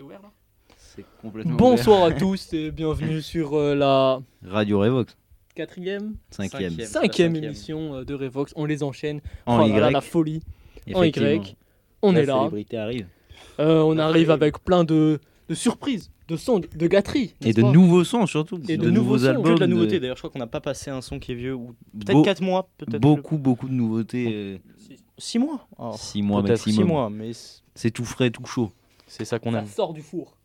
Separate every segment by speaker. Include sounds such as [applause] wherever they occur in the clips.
Speaker 1: C'est ouvert là
Speaker 2: C'est complètement
Speaker 3: Bonsoir à tous [laughs] et bienvenue sur euh, la.
Speaker 2: Radio Revox,
Speaker 3: quatrième,
Speaker 2: cinquième.
Speaker 1: Cinquième.
Speaker 3: cinquième émission euh, de Revox. On les enchaîne.
Speaker 2: En
Speaker 3: Oh
Speaker 2: Y.
Speaker 3: la folie. En. Y. On
Speaker 2: La
Speaker 3: est là.
Speaker 2: célébrité arrive.
Speaker 3: Euh, on arrive avec plein de, de surprises, de sons, de gâteries.
Speaker 2: Et de nouveaux sons surtout.
Speaker 3: Et de nouveaux sons,
Speaker 2: albums.
Speaker 1: Que de la
Speaker 2: de-
Speaker 1: nouveauté d'ailleurs, je crois qu'on n'a pas passé un son qui est vieux ou peut-être
Speaker 2: Beau-
Speaker 1: 4 mois, peut-être
Speaker 2: Beaucoup, beaucoup de nouveautés.
Speaker 1: 6 mois. Oh,
Speaker 2: 6 mois
Speaker 1: peut-être
Speaker 2: maximum.
Speaker 1: 6 mois, mais
Speaker 2: C'est tout frais, tout chaud.
Speaker 1: C'est ça qu'on
Speaker 3: Ça
Speaker 1: aime.
Speaker 3: sort du four.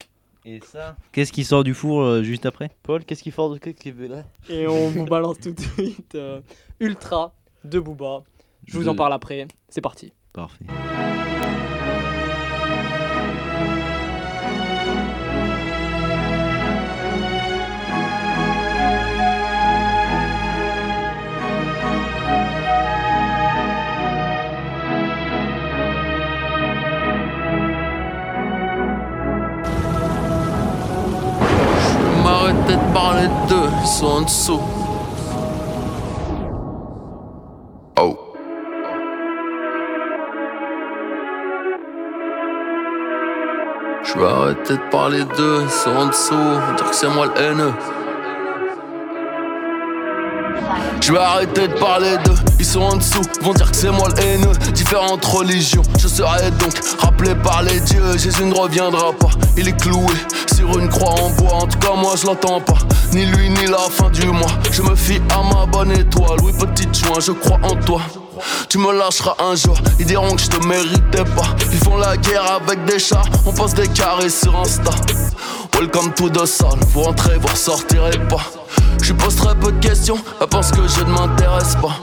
Speaker 2: Et ça Qu'est-ce qui sort du four euh, juste après
Speaker 1: Paul, qu'est-ce qu'il faut de qu'est-ce qu'il veut là
Speaker 3: Et on vous balance tout de suite euh, Ultra de Booba. Je vous
Speaker 2: De-
Speaker 3: en parle après. C'est parti.
Speaker 2: Parfait.
Speaker 4: De parler d'eux, ils sont en dessous. Oh. Je vais arrêter de parler d'eux, ils sont en dessous. Dire que c'est moi le haineux. Je vais arrêter de parler d'eux, ils sont en dessous, vont dire que c'est moi le haineux. Différentes religions, je serai donc rappelé par les dieux. Jésus ne reviendra pas, il est cloué sur une croix en bois. En tout cas, moi je l'entends pas, ni lui ni la fin du mois. Je me fie à ma bonne étoile, oui, petite joint, je crois en toi. Tu me lâcheras un jour, ils diront que je te méritais pas. Ils font la guerre avec des chats, on passe des carrés sur Insta. Welcome to the salle, vous rentrez, vous ressortirez pas. Je pose très peu de questions, elle pense que je ne m'intéresse pas.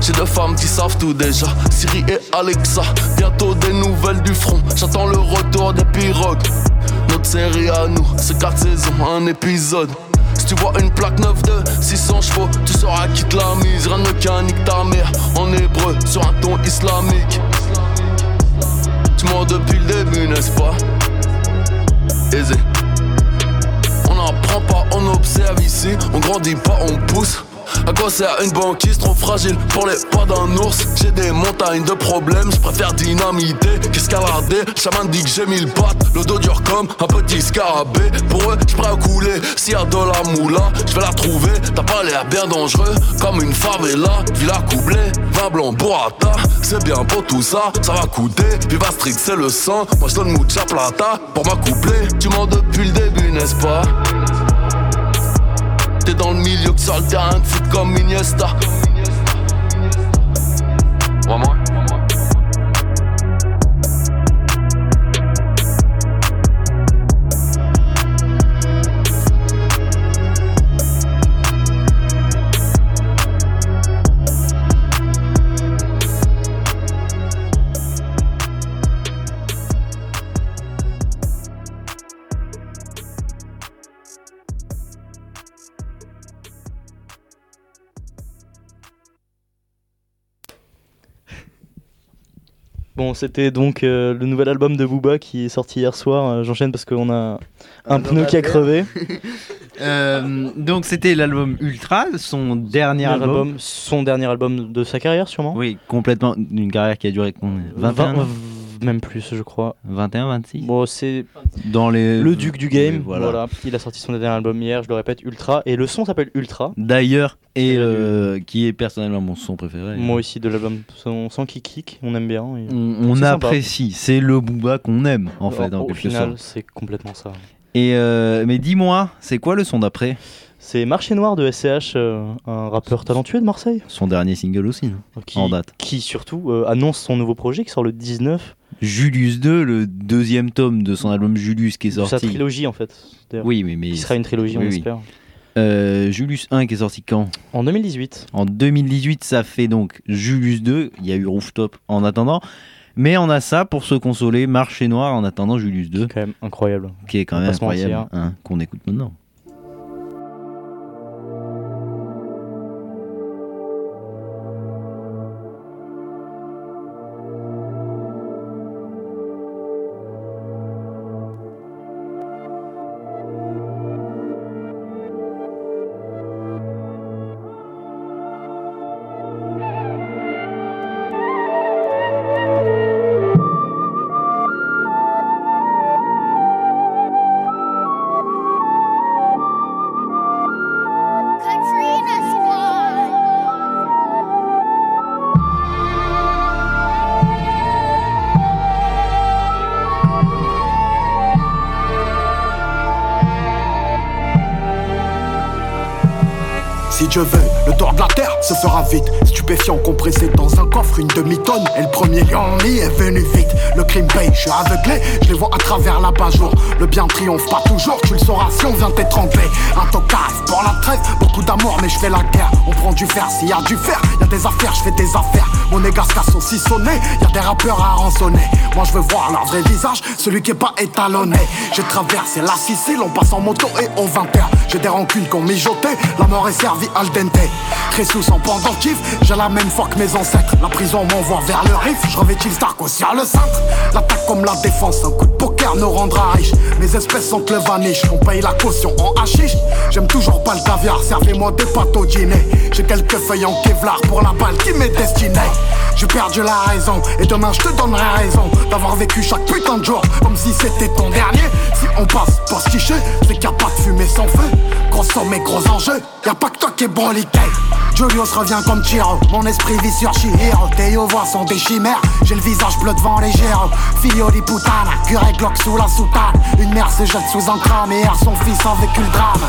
Speaker 4: J'ai deux femmes qui savent tout déjà, Siri et Alexa. Bientôt des nouvelles du front, j'attends le retour des pirogues. Notre série à nous, c'est quatre saisons, un épisode. Si tu vois une plaque 9 de 600 chevaux, tu sauras qui te la mise. Rien ne qu'un nique ta mère en hébreu sur un ton islamique. Tu mens depuis le début, n'est-ce pas? Aisé. Pas, on observe ici. On grandit pas, on pousse. Quoi sert une banquise trop fragile pour les pas d'un ours J'ai des montagnes de problèmes, je préfère dynamiter qu'escalader. Chaman dit que j'ai mille pattes, le dos dur comme un petit scarabée. Pour eux, je à couler. S'il y a de la moula, je vais la trouver. T'as pas l'air bien dangereux, comme une favela. Villa coublée, vin blanc, burrata. C'est bien pour tout ça, ça va coûter. Viva Street, c'est le sang. Moi je donne mucha plata pour m'accoupler. Tu mens depuis le début, n'est-ce pas? T'es dans le milieu que terrain de foot comme Iniesta.
Speaker 1: Bon, c'était donc euh, le nouvel album de Booba qui est sorti hier soir. Euh, J'enchaîne parce qu'on a un pneu qui a crevé. [laughs]
Speaker 2: Euh, donc c'était l'album Ultra, son dernier album.
Speaker 1: album, son dernier album de sa carrière sûrement.
Speaker 2: Oui, complètement. Une carrière qui a duré combien 21
Speaker 1: Vingt-
Speaker 2: ans
Speaker 1: même plus, je crois.
Speaker 2: 21, 26
Speaker 1: Bon, c'est
Speaker 2: Dans les...
Speaker 1: le duc du game. Voilà.
Speaker 2: voilà.
Speaker 1: Il a sorti son dernier album hier, je le répète, Ultra. Et le son s'appelle Ultra.
Speaker 2: D'ailleurs, et euh, qui est personnellement mon son préféré.
Speaker 1: Moi aussi, de l'album, son, son kick kick, on aime bien. et-
Speaker 2: On, apprécie, c'est le Booba qu'on aime en fait, en
Speaker 1: au
Speaker 2: quelque
Speaker 1: final,
Speaker 2: sorte.
Speaker 1: c'est complètement ça.
Speaker 2: Et euh, mais dis-moi, c'est quoi le son d'après?
Speaker 1: C'est Marché Noir de SCH, euh, un rappeur talentueux de Marseille.
Speaker 2: Son dernier single aussi, non
Speaker 1: Qui,
Speaker 2: en date.
Speaker 1: qui surtout euh, annonce son nouveau projet qui sort le 19
Speaker 2: Julius 2, le deuxième tome de son album Julius qui est
Speaker 1: de sa
Speaker 2: sorti.
Speaker 1: trilogie en fait.
Speaker 2: Oui, mais, mais
Speaker 1: Qui sera une trilogie, on
Speaker 2: oui, oui.
Speaker 1: espère.
Speaker 2: Euh, Julius 1 qui est sorti quand?
Speaker 1: En 2018.
Speaker 2: En 2018, ça fait donc Julius 2. Il y a eu Rooftop en attendant. Mais on a ça pour se consoler, Marché Noir en attendant Julius 2,
Speaker 1: Quand même incroyable.
Speaker 2: qui est quand
Speaker 1: On
Speaker 2: même incroyable, hein, qu'on écoute maintenant.
Speaker 5: Dieu veut, le tour de la terre se fera vite. Stupéfiant compressé dans un coffre, une demi-tonne. Et le premier lion est venu vite. Le crime paye, je suis aveuglé, je les vois à travers la jour Le bien triomphe pas toujours, tu le sauras si on vient t'étrangler. Un tocard pour la trêve, beaucoup d'amour, mais je fais la guerre. On prend du fer, s'il y a du fer, y a des affaires, je fais des affaires. Mon sont si sonnés, y a des rappeurs à rançonner. Moi je veux voir leur vrai visage, celui qui est pas étalonné. J'ai traversé la Sicile, on passe en moto et on 20 heures. J'ai des rancunes qu'on mijoté, la mort est servie al dente. Très sous en pendentif, j'ai la même foi que mes ancêtres. La prison m'envoie vers le riff, je revêtis le aussi à le. L'attaque comme la défense, un coup de poker nous rendra riche. Mes espèces sont le vaniche, on paye la caution en hachiche. J'aime toujours pas le caviar, servez-moi des pâtes au dîner. J'ai quelques feuilles en Kevlar pour la balle qui m'est destinée. J'ai perdu la raison et demain je te donnerai raison d'avoir vécu chaque putain de jour comme si c'était ton dernier. Si on passe pas se c'est qu'il a pas de fumée sans feu. Gros somme et gros enjeux, y a pas que toi qui est bon Julius revient comme Chiro, mon esprit vit sur Shihiro Tes voix sont des chimères, j'ai le visage bleu devant les géros Filio di putana, curé Glock sous la soutane Une mère se jette sous un crâne et erre son fils a vécu le drame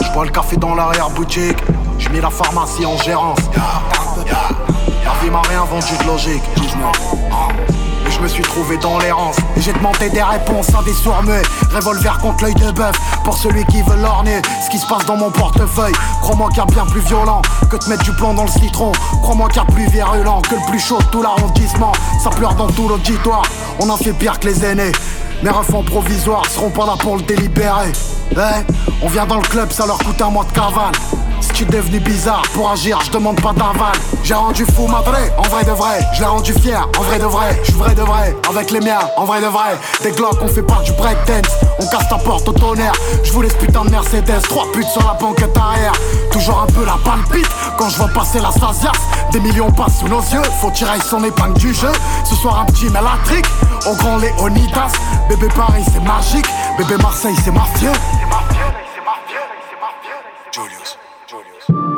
Speaker 5: J'bois le café dans l'arrière-boutique, j'mets la pharmacie en gérance La vie m'a rien vendu de logique, me suis trouvé dans l'errance Et j'ai demandé des réponses à des sourds Revolver contre l'œil de bœuf Pour celui qui veut l'orner Ce qui se passe dans mon portefeuille. Crois-moi qu'il y bien plus violent Que de mettre du plomb dans le citron. Crois-moi qu'il y a plus virulent Que le plus chaud de tout l'arrondissement. Ça pleure dans tout l'auditoire. On en fait pire que les aînés. Mes refs provisoires seront pas là pour le délibérer. Eh, on vient dans le club, ça leur coûte un mois de cavale. Tu es devenu bizarre pour agir, je demande pas d'aval. J'ai rendu fou madré, en vrai de vrai. Je l'ai rendu fier, en vrai de vrai. Je vrai de vrai, avec les miens, en vrai de vrai. Des glocks, on fait part du breakdance. On casse ta porte au tonnerre. Je vous laisse putain de Mercedes, trois putes sur la banquette arrière. Toujours un peu la palpite quand je vois passer la Stasias. Des millions passent sous nos yeux, faut tirer son épingle du jeu. Ce soir, un petit mélatrique, au grand Léonidas. Bébé Paris, c'est magique. Bébé Marseille, c'est mafieux. Thank you.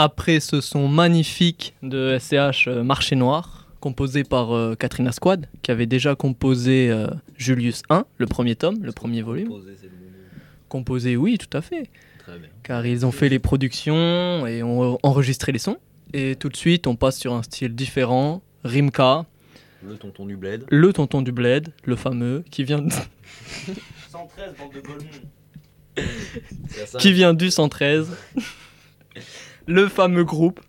Speaker 3: Après ce son magnifique de SCH euh, Marché Noir, composé par euh, Katrina Squad, qui avait déjà composé euh, Julius 1, le premier tome, le premier volume. Composé, oui, tout à fait. Car ils ont fait les productions et ont enregistré les sons. Et tout de suite, on passe sur un style différent. Rimka.
Speaker 2: Le tonton du bled.
Speaker 3: Le tonton du bled, le fameux, qui vient de... [laughs]
Speaker 1: 113, bande
Speaker 3: de qui vient du 113 [laughs] le fameux groupe.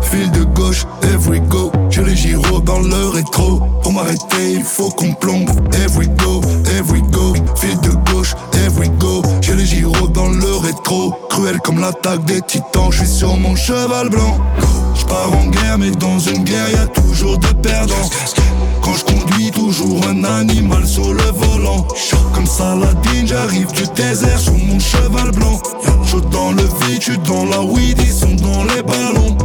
Speaker 6: Fil de gauche, every go. J'ai les gyros dans le rétro. Pour m'arrêter, il faut qu'on plombe. Every go, every go. Fil de gauche, J'ai les gyros dans le rétro. Cruel comme l'attaque des titans. Je suis sur mon cheval blanc. Je pars en guerre, mais dans une guerre, y a toujours des perdants. Quand je conduis, toujours un animal sur le volant. Comme Saladin, j'arrive du désert sur mon cheval blanc. Chaud dans le vide, tu dans la weed, ils sont dans les ballons.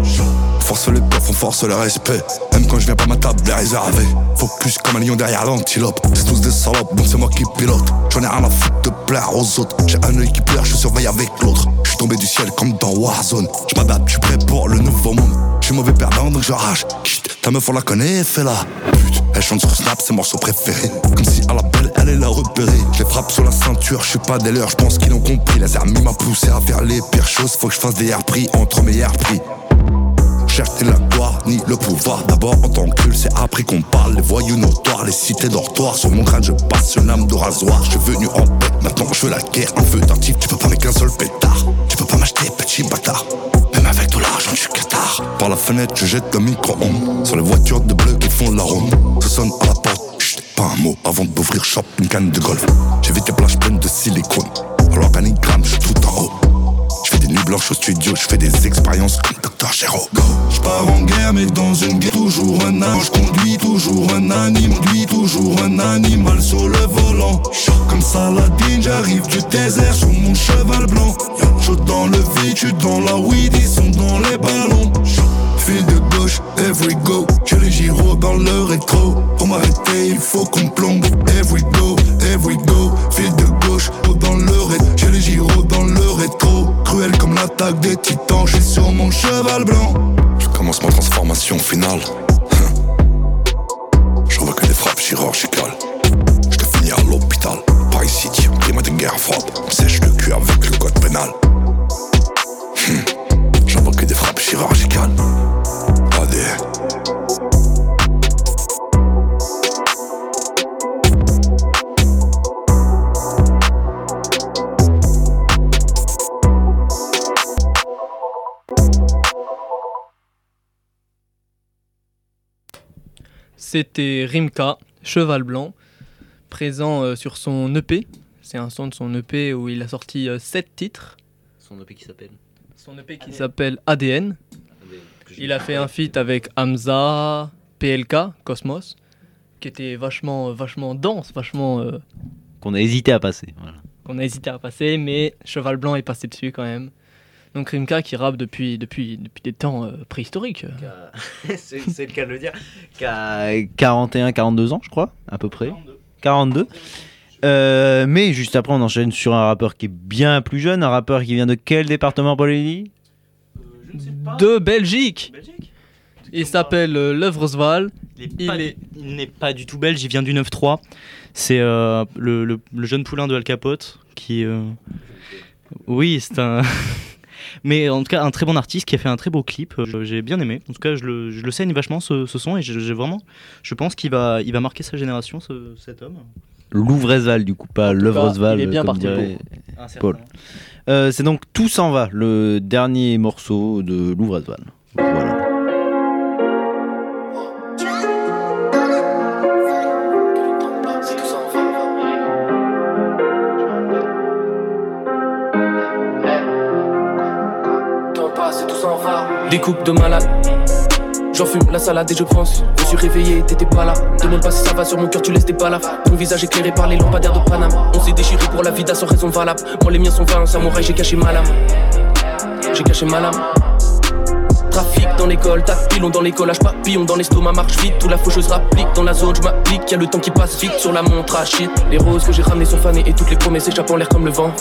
Speaker 6: Force peufs, on force le respect. Même quand je viens pas ma table est réservée. Focus comme un lion derrière l'antilope. C'est tous des salopes, bon c'est moi qui pilote. J'en ai rien à foutre de plaire aux autres. J'ai un œil qui pleure, je surveille avec l'autre. Je suis tombé du ciel comme dans Warzone. Je m'adapte, je suis prêt pour le nouveau monde. Je suis mauvais perdant donc je rage. Ta meuf on la connaît, fais-la. Elle chante sur Snap, c'est morceau préféré. Comme si à la belle, elle est la repérée. Je les frappe sur la ceinture, je suis pas des leurs, je pense qu'ils ont compris. La m'a poussé à faire les pires choses. Faut que je fasse des airs pris entre mes airs chercher la gloire ni le pouvoir. D'abord en tant que c'est après qu'on parle. Les voyous notoires, les cités dortoirs. Sur mon crâne, je passe une âme de rasoir. Je suis venu en paix, maintenant je veux la guerre. Un feu d'un tu peux pas mettre qu'un seul pétard. Tu peux pas m'acheter, petit bâtard. Même avec tout l'argent du Qatar. Par la fenêtre, je jette le micro-ondes. Sur les voitures de bleu qui font la ronde. Ça sonne à la porte, pas un mot. Avant d'ouvrir shop, une canne de golf. J'évite les plages pleines de silicone. L'organigramme, je suis tout en haut. Je nuits blanches au studio, je fais des expériences comme
Speaker 7: chéro. Go. Je pars en guerre, mais dans une guerre, toujours un âme. Je conduis toujours un anime, conduis toujours un animal sur le volant. Comme Saladin, j'arrive du désert sur mon cheval blanc. Chaud dans le vide, tu dans la weed, ils sont dans les ballons. Fil de gauche, every go. J'ai les gyros dans le rétro. Pour m'arrêter, il faut qu'on plombe. Every go, every go. Fil de gauche, dans le rétro. J'ai les gyros dans le rétro. Cruel comme l'attaque des titans. J'suis sur mon cheval blanc. Je commence ma transformation finale. Je vois que des frappes chirurgicales. Je te finis à l'hôpital. Paris City, climat de guerre froide. Me sèche le cul avec le code pénal. J'en vois que des frappes chirurgicales.
Speaker 3: C'était Rimka, Cheval Blanc, présent euh, sur son EP. C'est un son de son EP où il a sorti 7 titres.
Speaker 2: Son EP qui s'appelle
Speaker 3: Son EP qui s'appelle ADN. Il a fait un feat avec Hamza, PLK, Cosmos, qui était vachement, vachement dense, vachement. euh,
Speaker 2: Qu'on a hésité à passer. Voilà.
Speaker 3: qu'on a hésité à passer, mais Cheval Blanc est passé dessus quand même. Donc Rimka qui rappe depuis, depuis, depuis des temps euh, préhistoriques. [laughs]
Speaker 2: c'est c'est le cas de le dire. Qui a 41, 42 ans, je crois, à peu près. 42. Euh, mais juste après, on enchaîne sur un rappeur qui est bien plus jeune. Un rappeur qui vient de quel département, Paul
Speaker 3: De Belgique Il s'appelle euh, Levresval.
Speaker 1: Il
Speaker 3: Il
Speaker 1: n'est
Speaker 3: est-
Speaker 1: n'est pas du tout belge, il vient du 9-3. C'est euh, le, le- le jeune poulain de Al Capote qui. euh, Oui, c'est un. [laughs] Mais en tout cas, un très bon artiste qui a fait un très beau clip. euh, J'ai bien aimé. En tout cas, je le, je le saigne vachement ce, ce son et je- j'ai vraiment. Je pense qu'il va, il va marquer sa génération, ce- cet homme.
Speaker 2: Louvresval, du coup, pas Levresval.
Speaker 3: il est bien
Speaker 2: comme
Speaker 3: parti
Speaker 2: dirait Paul. Euh, c'est donc Tout s'en va, le dernier morceau de Louvresval. Voilà.
Speaker 8: Des coupes de malade. J'en fume la salade et je pense. Je suis réveillé, t'étais pas là. Demande pas si ça va sur mon cœur, tu laisses tes là. Ton visage éclairé par les lampadaires de Paname. On s'est déchiré pour la vida sans raison valable. Moi, les miens sont vains, samouraï, j'ai caché ma lame. J'ai caché ma lame. Trafic dans l'école, tac, pilon dans l'école, H papillon dans l'estomac, marche vite, tout la faucheuse rapplique dans la zone, je m'applique, y'a le temps qui passe vite sur la montre à shit. Les roses que j'ai ramenées sont fanées et toutes les promesses échappent en l'air comme le vent.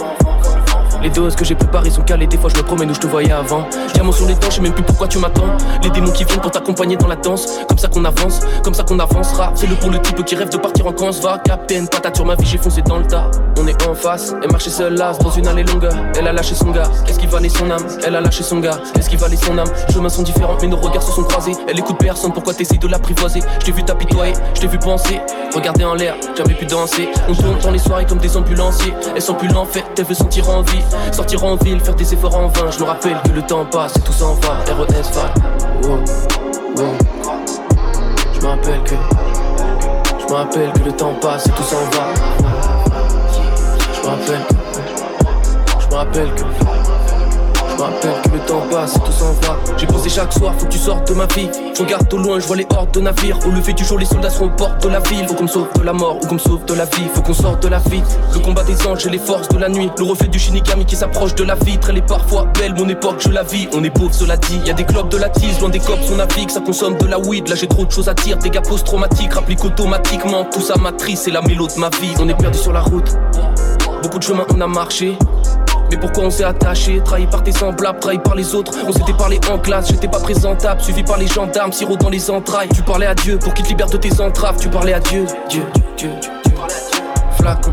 Speaker 8: Les doses que j'ai préparées sont calées, des fois je me promène où je te voyais avant. Diamant sur les dents, je sais même plus pourquoi tu m'attends. Les démons qui viennent pour t'accompagner dans la danse, comme ça qu'on avance, comme ça qu'on avancera. C'est le pour le type qui rêve de partir en camp, va. Captain, patate sur ma vie, j'ai foncé dans le tas. On est en face, elle marchait seule là, dans une allée longue. Elle a lâché son gars, qu'est-ce qui valait son âme? Elle a lâché son gars, qu'est-ce qui valait son âme? Chemins sont différents, mais nos regards se sont croisés. Elle écoute personne, pourquoi t'essayes de l'apprivoiser? Je t'ai vu t'apitoyer, je t'ai vu penser, regarder en l'air, jamais pu danser. On tourne dans les soirées comme des ambulanciers. Elle sent plus l'enfer, elle veut sentir en vie, sortir en ville, faire des efforts en vain. Je me rappelle que le temps passe et tout s'en va. RES va. Je me rappelle que. Je me rappelle que le temps passe et tout s'en va. Je me rappelle. Je me rappelle que. Rappelle que le temps passe et tout s'en va. J'ai posé chaque soir, faut que tu sortes de ma vie. Je regarde au loin, je vois les hordes de navires. Au lever du jour, les soldats seront aux portes de la ville. Faut qu'on me sauve de la mort ou qu'on me sauve de la vie. Faut qu'on sorte de la vie. Le combat des anges et les forces de la nuit. Le reflet du shinigami qui s'approche de la vitre. Elle est parfois belle, mon époque, je la vis. On est pauvre, cela dit. Y a des clubs de la tise, loin des cops, on navigue. Ça consomme de la weed. Là, j'ai trop de choses à dire. Dégâts post-traumatiques, rapplique automatiquement. Tout ça matrice, c'est la mélo de ma vie. On est perdu sur la route. Beaucoup de chemin on a marché. Mais pourquoi on s'est attaché? Trahi par tes semblables, trahi par les autres. On s'était parlé en classe, j'étais pas présentable. Suivi par les gendarmes, sirop dans les entrailles. Tu parlais à Dieu pour qu'il te libère de tes entraves. Tu parlais à Dieu, Dieu, Dieu, Dieu. Flacon.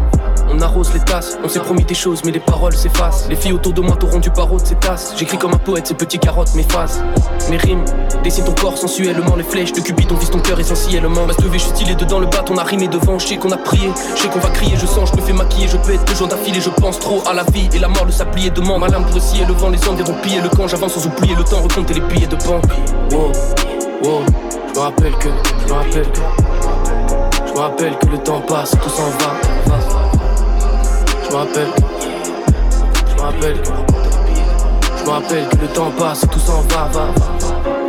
Speaker 8: On arrose les tasses, on s'est promis des choses, mais les paroles s'effacent. Les filles autour de moi t'auront du barreau de ces tasses. J'écris comme un poète, ces petits carottes m'effacent. Mes rimes dessinent ton corps sensuellement. Les flèches de Cupid, on vise ton cœur essentiellement. Bah, je suis stylé dedans le bat, on a rimé devant. Je sais qu'on a prié, je sais qu'on va crier. Je sens, je me fais maquiller, je pète deux jours d'affilée. Je pense trop à la vie et la mort, le sablier demande. Ma lame pour scier le vent, les hommes iront piller le camp. J'avance sans oublier le temps, recompter les billets de banque. Wow, wow, je me rappelle que, je me rappelle que, je me rappelle que le temps passe, tout s'en va. Je me rappelle, je que, je que le temps passe, tout s'en va, va, va.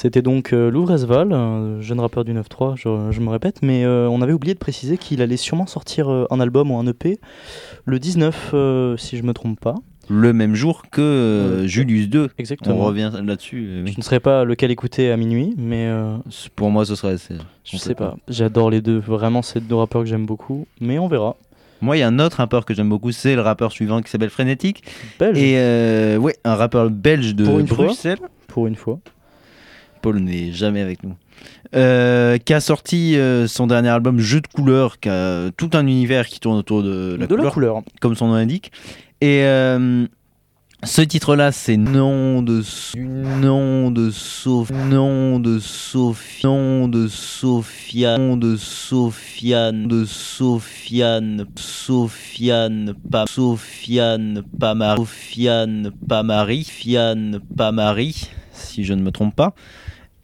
Speaker 1: C'était donc euh, Louvresval, un jeune rappeur du 9-3, je, je me répète, mais euh, on avait oublié de préciser qu'il allait sûrement sortir euh, un album ou un EP le 19, euh, si je me trompe pas.
Speaker 2: Le même jour que Julius 2. On
Speaker 1: Exactement.
Speaker 2: revient là-dessus. oui.
Speaker 1: Je ne saurais pas lequel écouter à minuit, mais
Speaker 2: Pour moi, ce serait.
Speaker 1: je sais pas. J'adore les deux. Vraiment, c'est deux rappeurs que j'aime beaucoup, mais on verra.
Speaker 2: Moi, il y a un autre rappeur que j'aime beaucoup, c'est le rappeur suivant qui s'appelle Frénétique.
Speaker 1: Belge,
Speaker 2: Et ouais, un rappeur belge de
Speaker 1: Pour une fois.
Speaker 2: Bruxelles.
Speaker 1: pour une fois.
Speaker 2: Paul n'est jamais avec nous. Euh, qui a sorti euh, son dernier album Jeu de couleurs, qui a tout un univers qui tourne autour de la
Speaker 1: de
Speaker 2: couleur,
Speaker 1: la couleur.
Speaker 2: comme son nom l'indique. Et euh, ce titre-là, c'est Nom de S- Nom de Sophie, Nom de Sophie, Nom de Sofiane, Nom de Sofiane, de Sofiane, Sofiane, pas Sofiane, pas Marie, Sofiane, pas Marie, Fiane, pas Marie, si je ne me trompe pas.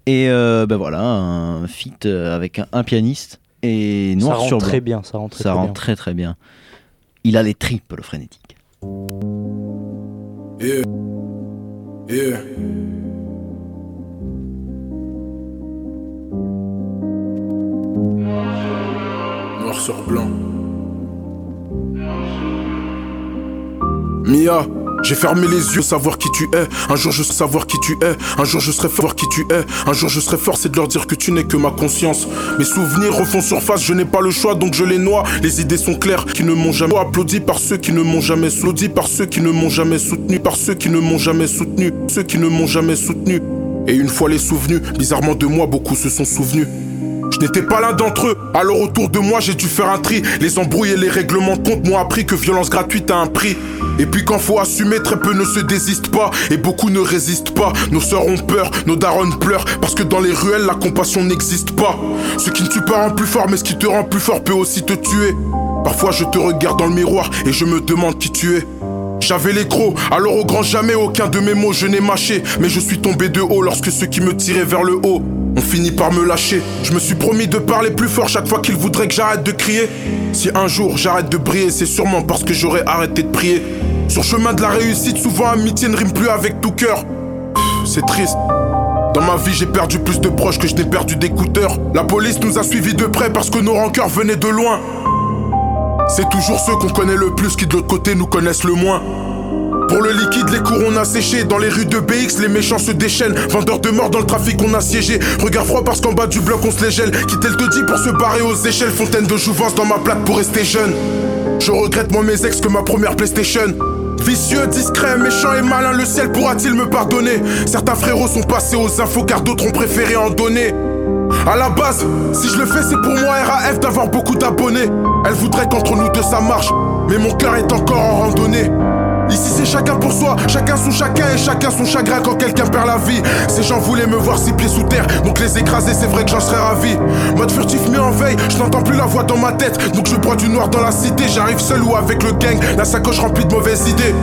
Speaker 2: Et euh, ben voilà, un feat euh, avec un, un pianiste et noir
Speaker 1: ça rend
Speaker 2: sur blanc.
Speaker 1: très bien. Ça rend très,
Speaker 2: Ça rend
Speaker 1: bien.
Speaker 2: très très bien. Il a les tripes, le frénétique.
Speaker 7: Yeah. Yeah. Noir sur blanc. Mia, j'ai fermé les yeux, savoir qui tu es. Un jour je sais savoir qui tu es. Un jour je serai fort qui tu es. Un jour je serai fort, c'est de leur dire que tu n'es que ma conscience. Mes souvenirs refont surface, je n'ai pas le choix, donc je les noie. Les idées sont claires, qui ne m'ont jamais applaudi par ceux qui ne m'ont jamais soutenu, par ceux qui ne m'ont jamais soutenu, par ceux qui ne m'ont jamais soutenu, ceux qui ne m'ont jamais soutenu. Et une fois les souvenus, bizarrement de moi, beaucoup se sont souvenus. Je n'étais pas l'un d'entre eux, alors autour de moi j'ai dû faire un tri. Les embrouilles et les règlements de compte m'ont appris que violence gratuite a un prix. Et puis quand faut assumer, très peu ne se désistent pas, et beaucoup ne résistent pas. Nos sœurs ont peur, nos darons pleurent, parce que dans les ruelles la compassion n'existe pas. Ce qui ne tue pas rend plus fort, mais ce qui te rend plus fort peut aussi te tuer. Parfois je te regarde dans le miroir et je me demande qui tu es. J'avais les crocs, alors au grand jamais aucun de mes mots je n'ai mâché. Mais je suis tombé de haut lorsque ceux qui me tiraient vers le haut ont fini par me lâcher. Je me suis promis de parler plus fort chaque fois qu'ils voudraient que j'arrête de crier. Si un jour j'arrête de briller, c'est sûrement parce que j'aurais arrêté de prier. Sur chemin de la réussite, souvent amitié ne rime plus avec tout cœur. C'est triste. Dans ma vie, j'ai perdu plus de proches que je n'ai perdu d'écouteurs. La police nous a suivis de près parce que nos rancœurs venaient de loin. C'est toujours ceux qu'on connaît le plus qui de l'autre côté nous connaissent le moins. Pour le liquide, les cours on a séché. Dans les rues de BX, les méchants se déchaînent. Vendeurs de mort dans le trafic, on a siégé. Regard froid parce qu'en bas du bloc, on se les gèle. Le taudis pour se barrer aux échelles? Fontaine de jouvence dans ma plaque pour rester jeune. Je regrette moins mes ex que ma première PlayStation. Vicieux, discret, méchant et malin, le ciel pourra-t-il me pardonner? Certains frérots sont passés aux infos car d'autres ont préféré en donner. À la base, si je le fais, c'est pour moi RAF d'avoir beaucoup d'abonnés. Elle voudrait qu'entre nous deux ça marche, mais mon cœur est encore en randonnée. Ici c'est chacun pour soi, chacun son chacun et chacun son chagrin quand quelqu'un perd la vie. Ces gens voulaient me voir six pieds sous terre, donc les écraser, c'est vrai que j'en serais ravi. Mode furtif mais en veille, je n'entends plus la voix dans ma tête, donc je bois du noir dans la cité. J'arrive seul ou avec le gang, la sacoche remplie de mauvaises idées.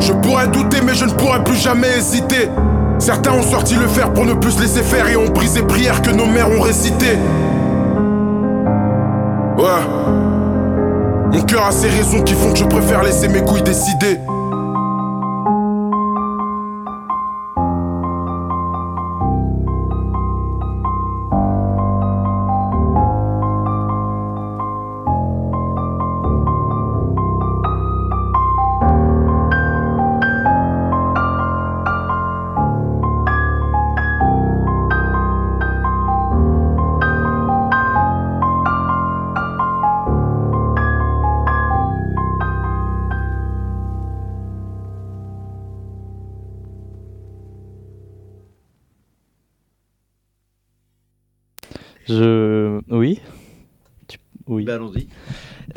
Speaker 7: Je pourrais douter, mais je ne pourrais plus jamais hésiter. Certains ont sorti le fer pour ne plus se laisser faire et ont brisé prières que nos mères ont récitées. Ouais. Mon cœur a ses raisons qui font que je préfère laisser mes couilles décider.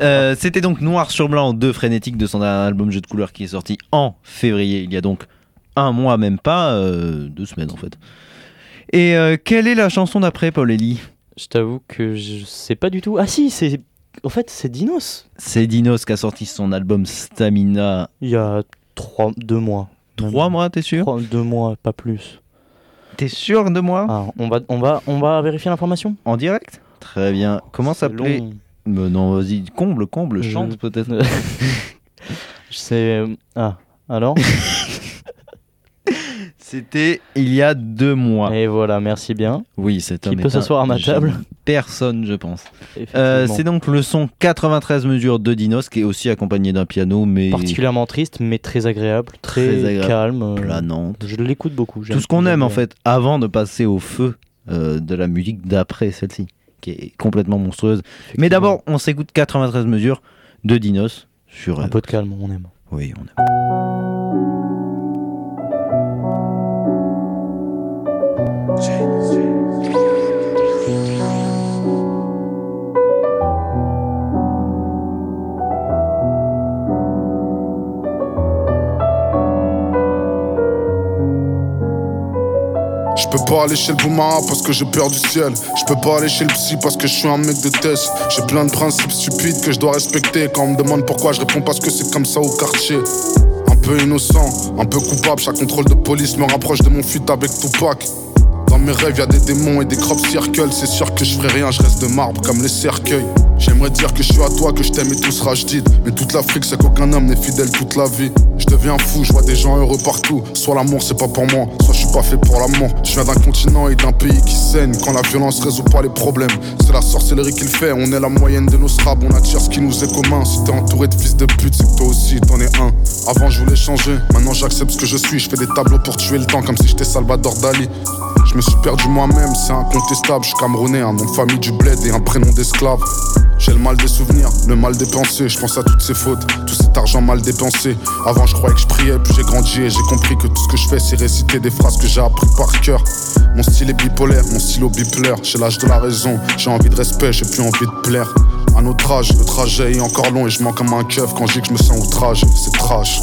Speaker 2: Euh, C'était donc Noir sur Blanc de Frénétique de son album Jeu de couleurs qui est sorti en février, il y a donc un mois, même pas, euh, deux semaines en fait. Et euh, quelle est la chanson d'après, Paul Elie?
Speaker 1: Je t'avoue que je sais pas du tout. Ah si, c'est. En fait, c'est Dinos.
Speaker 2: C'est Dinos qui a sorti son album Stamina
Speaker 1: Il y a trois, deux mois.
Speaker 2: Trois mois, t'es sûr?
Speaker 1: Trois- deux mois, pas plus.
Speaker 2: T'es sûr de moi
Speaker 1: Ah, on va, on va, on va vérifier l'information?
Speaker 2: En direct? Très bien. Comment s'appelait. Mais Non, vas-y, comble, comble, chante peut-être. [laughs]
Speaker 1: C'est ah. Alors [laughs]
Speaker 2: C'était il y a deux mois.
Speaker 1: Et voilà, merci bien.
Speaker 2: Oui, c'est un
Speaker 1: Qui peut s'asseoir à ma table
Speaker 2: Personne, je pense. Euh, c'est donc le son 93 mesures de Dinos qui est aussi accompagné d'un piano, mais
Speaker 1: particulièrement triste, mais très agréable, très,
Speaker 2: Très agréable.
Speaker 1: calme. euh,
Speaker 2: planante.
Speaker 1: Je l'écoute beaucoup.
Speaker 2: Tout ce qu'on aime en fait, avant de passer au feu euh, de la musique d'après celle-ci, qui est complètement monstrueuse. Mais d'abord, on s'écoute 93 mesures de Dinos sur.
Speaker 1: un peu de calme, on aime.
Speaker 2: Oui, on aime.
Speaker 7: Pas aller chez le Boumara parce que j'ai peur du ciel. Je peux pas aller chez le psy parce que je suis un mec de test. J'ai plein de principes stupides que je dois respecter. Quand on me demande pourquoi, je réponds parce que c'est comme ça au quartier. Un peu innocent, un peu coupable. Chaque contrôle de police me rapproche de mon fuite avec Tupac. Dans mes rêves, y a des démons et des crop circles. C'est sûr que je ferai rien, je reste de marbre comme les cercueils. J'aimerais dire que je suis à toi, que je t'aime et tout sera jadid. Mais toute l'Afrique, c'est qu'aucun homme n'est fidèle toute la vie. Je deviens fou, je vois des gens heureux partout. Soit l'amour, c'est pas pour moi, soit je suis pas fait pour l'amour. Je viens d'un continent et d'un pays qui saigne. Quand la violence résout pas les problèmes, c'est la sorcellerie qui le fait. On est la moyenne de nos scrabs, on attire ce qui nous est commun. Si t'es entouré de fils de pute, c'est que toi aussi t'en es un. Avant, je voulais changer, maintenant j'accepte ce que je suis. Je fais des tableaux pour tuer le temps comme si j'étais Salvador Dali. Je me suis perdu moi-même, c'est incontestable. Je suis camerounais, un nom de famille du bled et un prénom d'esclave. J'ai le mal des souvenirs, le mal des pensées. Je pense à toutes ces fautes, tout cet argent mal dépensé. Avant, je croyais que je priais, puis j'ai grandi et j'ai compris que tout ce que je fais, c'est réciter des phrases que j'ai appris par cœur. Mon style est bipolaire, mon stylo bipolaire. J'ai l'âge de la raison, j'ai envie de respect, j'ai plus envie de plaire. À notre âge, le trajet est encore long et je mens comme un keuf quand je dis que je me sens outrage. C'est trash.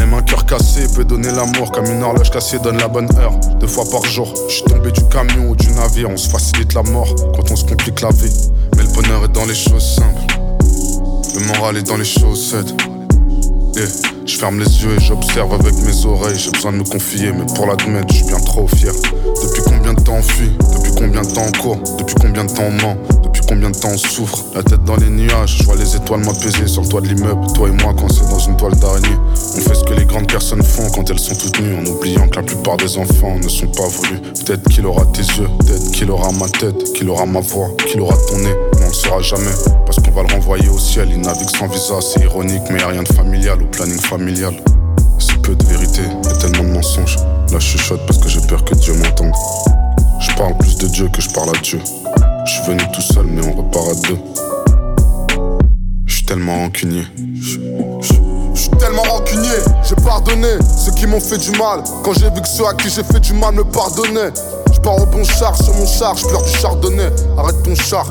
Speaker 7: Même un cœur cassé peut donner l'amour comme une horloge cassée donne la bonne heure. Deux fois par jour, je suis tombé du camion ou du navire. On se facilite la mort quand on se complique la vie. Mais le bonheur est dans les choses simples. Le moral est dans les chaussettes. Yeah. Je ferme les yeux et j'observe avec mes oreilles. J'ai besoin de me confier, mais pour l'admettre, je suis bien trop fier. Depuis combien de temps on fuit? Depuis combien de temps on court? Depuis combien de temps on ment? Depuis combien de temps on souffre? La tête dans les nuages, je vois les étoiles m'apaiser sur le toit de l'immeuble. Toi et moi, quand c'est dans une toile d'araignée. On fait ce que les grandes personnes font quand elles sont toutes nues, en oubliant que la plupart des enfants ne sont pas voulus. Peut-être qu'il aura tes yeux, peut-être qu'il aura ma tête, qu'il aura ma voix, qu'il aura ton nez. Mais on le saura jamais, parce qu'on va le renvoyer au ciel. Il navigue sans visa, c'est ironique, mais y a rien de familial au planning familial. Si peu de vérité et tellement de mensonges. Là, je chuchote parce que j'ai peur que Dieu m'entende. Je parle plus de Dieu que je parle à Dieu. Je suis venu tout seul, mais on repart à deux. Je suis tellement rancunier. Je suis tellement rancunier, j'ai pardonné ceux qui m'ont fait du mal. Quand j'ai vu que ceux à qui j'ai fait du mal me pardonnaient. Je pars au bon char sur mon char, je pleure du chardonnay. Arrête ton char.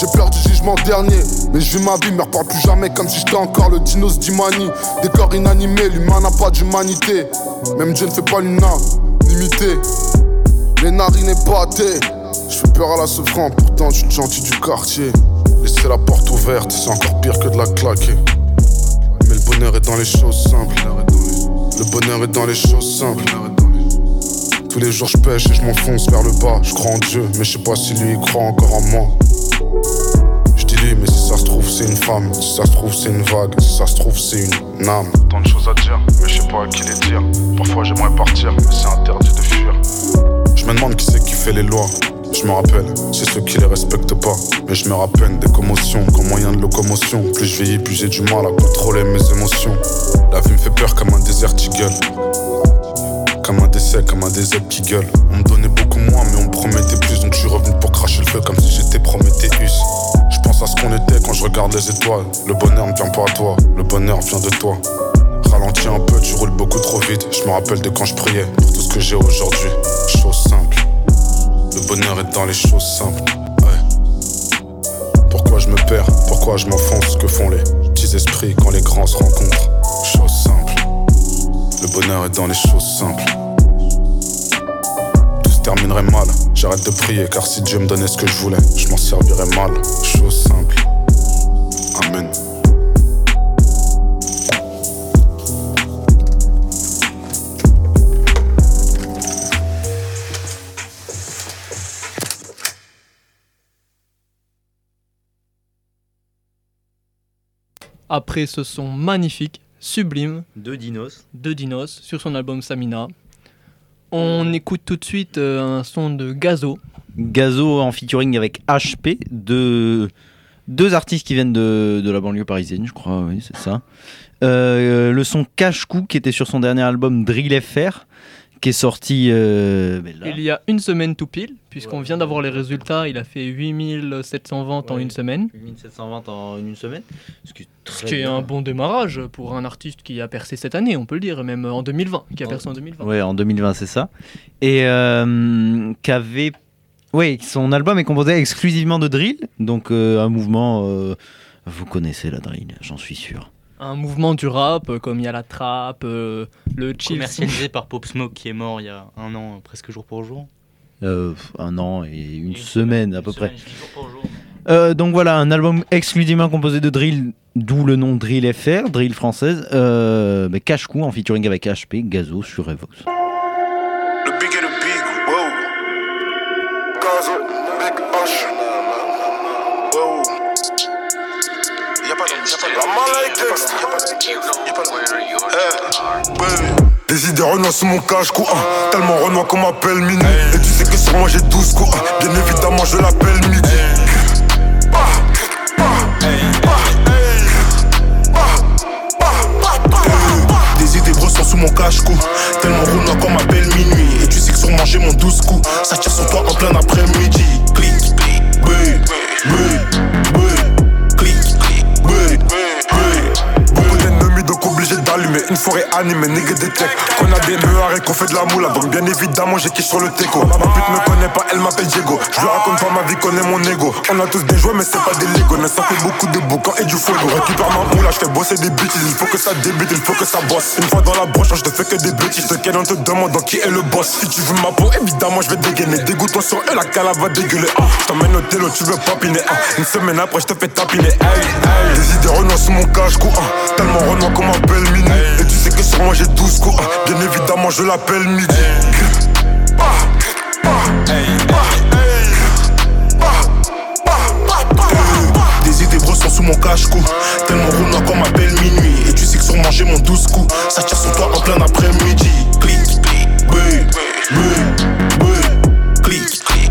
Speaker 7: J'ai peur du jugement dernier, mais je vis ma vie, me reparle plus jamais comme si j'étais encore le dinos d'Imani. Des corps inanimés, l'humain n'a pas d'humanité. Même Dieu ne fait pas l'unanimité. Les narines épatées, je fais peur à la souffrance, pourtant je suis gentil du quartier. Laisser la porte ouverte, c'est encore pire que de la claquer. Mais le bonheur est dans les choses simples. Le bonheur est dans les choses simples. Tous les jours je pêche et je m'enfonce vers le bas. Je crois en Dieu, mais je sais pas si lui il croit encore en moi. Je dis lui, mais si ça se trouve c'est une femme, si ça se trouve c'est une vague, si ça se trouve c'est une âme. Tant de choses à dire, mais je sais pas à qui les dire. Parfois j'aimerais partir, mais c'est interdit de fuir. Je me demande qui c'est qui fait les lois. Je me rappelle, c'est ceux qui les respectent pas. Mais je me rappelle des commotions comme moyen de locomotion. Plus je vieillis, plus j'ai du mal à contrôler mes émotions. La vie me fait peur comme un désert gueule. Comme un décès, comme un désert qui gueule. On me donnait beaucoup moins, mais on me promettait plus. Je suis revenu pour cracher le feu comme si j'étais Prométhéeus. Je pense à ce qu'on était quand je regarde les étoiles. Le bonheur ne vient pas à toi, le bonheur vient de toi. Ralentis un peu, tu roules beaucoup trop vite. Je me rappelle de quand je priais pour tout ce que j'ai aujourd'hui. Chose simple. Le bonheur est dans les choses simples. Ouais. Pourquoi je me perds? Pourquoi je m'enfonce? Que font les petits esprits quand les grands se rencontrent? Chose simple. Le bonheur est dans les choses simples terminerai mal. J'arrête de prier car si Dieu me donnait ce que je voulais, je m'en servirais mal. Chose simple. Amen.
Speaker 3: Après ce son magnifique, sublime,
Speaker 2: de Dinos,
Speaker 3: de Dinos sur son album Samina, on écoute tout de suite euh, un son de Gazo.
Speaker 2: Gazo en featuring avec HP, deux, deux artistes qui viennent de, de la banlieue parisienne, je crois, oui, c'est ça. Euh, le son Cache-Cou qui était sur son dernier album Drill FR, qui est sorti euh, ben là.
Speaker 3: Il y a une semaine tout pile, puisqu'on vient d'avoir les résultats. Il a fait 8700 ventes en une semaine.
Speaker 2: 1720 en une semaine. Ce qui est,
Speaker 3: Ce
Speaker 2: très
Speaker 3: qui est un bon démarrage pour un artiste qui a percé cette année, on peut le dire, même en 2020, qui a percé en 2020.
Speaker 2: Ouais, en 2020, c'est ça. Et euh, qu'avait. Oui, son album est composé exclusivement de drill, donc euh, un mouvement. euh, vous connaissez la drill, j'en suis sûr.
Speaker 3: Un mouvement du rap, euh, comme il y a la trappe, euh, le chill.
Speaker 1: Commercialisé par Pop Smoke qui est mort il y a un an, presque jour pour jour.
Speaker 2: Euh, un an et une,
Speaker 1: Une
Speaker 2: semaine à peu près.
Speaker 1: semaine, jour jour.
Speaker 2: Euh, donc voilà, un album exclusivement composé de drill, d'où le nom Drill FR, drill française. Euh, mais Cache-Cou en featuring avec HP, Gazo sur Revox.
Speaker 9: Le big et le big, wow. Gazo, big H. Wow. Y'a pas d'homme, y'a pas d'homme. Y'a pas d'homme, y'a pas d'homme. Eh, baby. Des idées renois sous mon cache-cou, hein. tellement renois qu'on m'appelle Mini. Et tu sais que sur moi j'ai 12 coups, bien évidemment je l'appelle Midi. Des idées grosses sont sous mon cache-cou Tellement roulant qu'on m'appelle minuit Et tu sais que sur manger mon 12 coups Ça tire sur toi en plein après-midi obligé d'allumer Une forêt animée, nigga des tech. Qu'on a des meurs et qu'on fait de la moula Donc bien évidemment j'ai kiff sur le teco. Ma pute me connaît pas, elle m'appelle Diego. Je lui raconte pas ma vie, connaît mon ego. On a tous des jouets mais c'est pas des Lego. Mais ça fait beaucoup de boucans et du fuego Récupère ma moula, je fais bosser des bêtises. Il faut que ça débute, il faut que ça bosse. Une fois dans la broche, je te fais que des bêtises. Te on te demande qui est le boss. Si tu veux ma peau, évidemment je vais dégainer. Dégoûtant sur eux, la cala va dégueuler. Ah, Je t'emmène au télo, tu veux papiner. Ah. Une semaine après, je te fais tapiner. Hey, hey. Des idées renois sous mon cache-cou ah. Tellement renois qu'on m'appelle Mini Et tu sais que sur moi j'ai 12 coups ah. Bien évidemment je l'appelle Midi Ah, ah, ah. Des idées grosses sont sous mon cache-cou Tellement roulant qu'on m'appelle minuit Et tu sais que sur manger mon 12 coups Ça tire sur toi en plein après-midi Clic, clic, oui, oui, oui Clic, clic,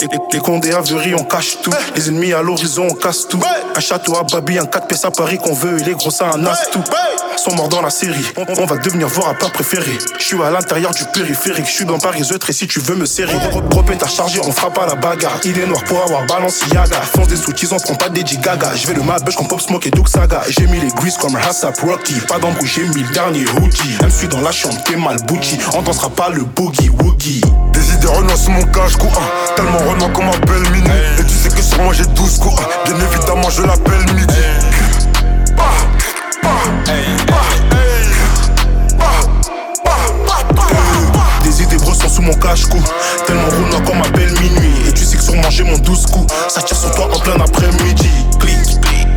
Speaker 9: Les, les condés à on cache tout. Les ennemis à l'horizon, on casse tout. Un château à Babi, un 4 pièces à Paris qu'on veut, et les gros ça un as tout. Sont morts dans la série, on, va devenir vos rappeurs préférés. Je suis à l'intérieur du périphérique, je suis dans Paris et si tu veux me serrer. Gros pétard chargé, on frappe à la bagarre. Il est noir pour avoir Balenciaga. Fonce des sous-titres, on prend pas des Gaga. Je vais le mabush comme Pop Smoke et Duke Saga. J'ai mis les grease comme Hassap Rocky. Pas d'embrouille, j'ai mis le dernier hoodie. Même suis dans la chambre, t'es mal bougie. On dansera pas le boogie woogie. Des idées sous mon cache-cou, hein. tellement renois qu'on m'appelle Mini. Et tu sais que sur moi j'ai 12 coups, hein. bien évidemment je l'appelle Midi. Des idées grosses sont sous mon cache-cou. Tellement roulant qu'on m'appelle minuit. Et tu sais que sur manger mon 12 coups. Ça tire sur toi en plein après-midi. Clic, clic,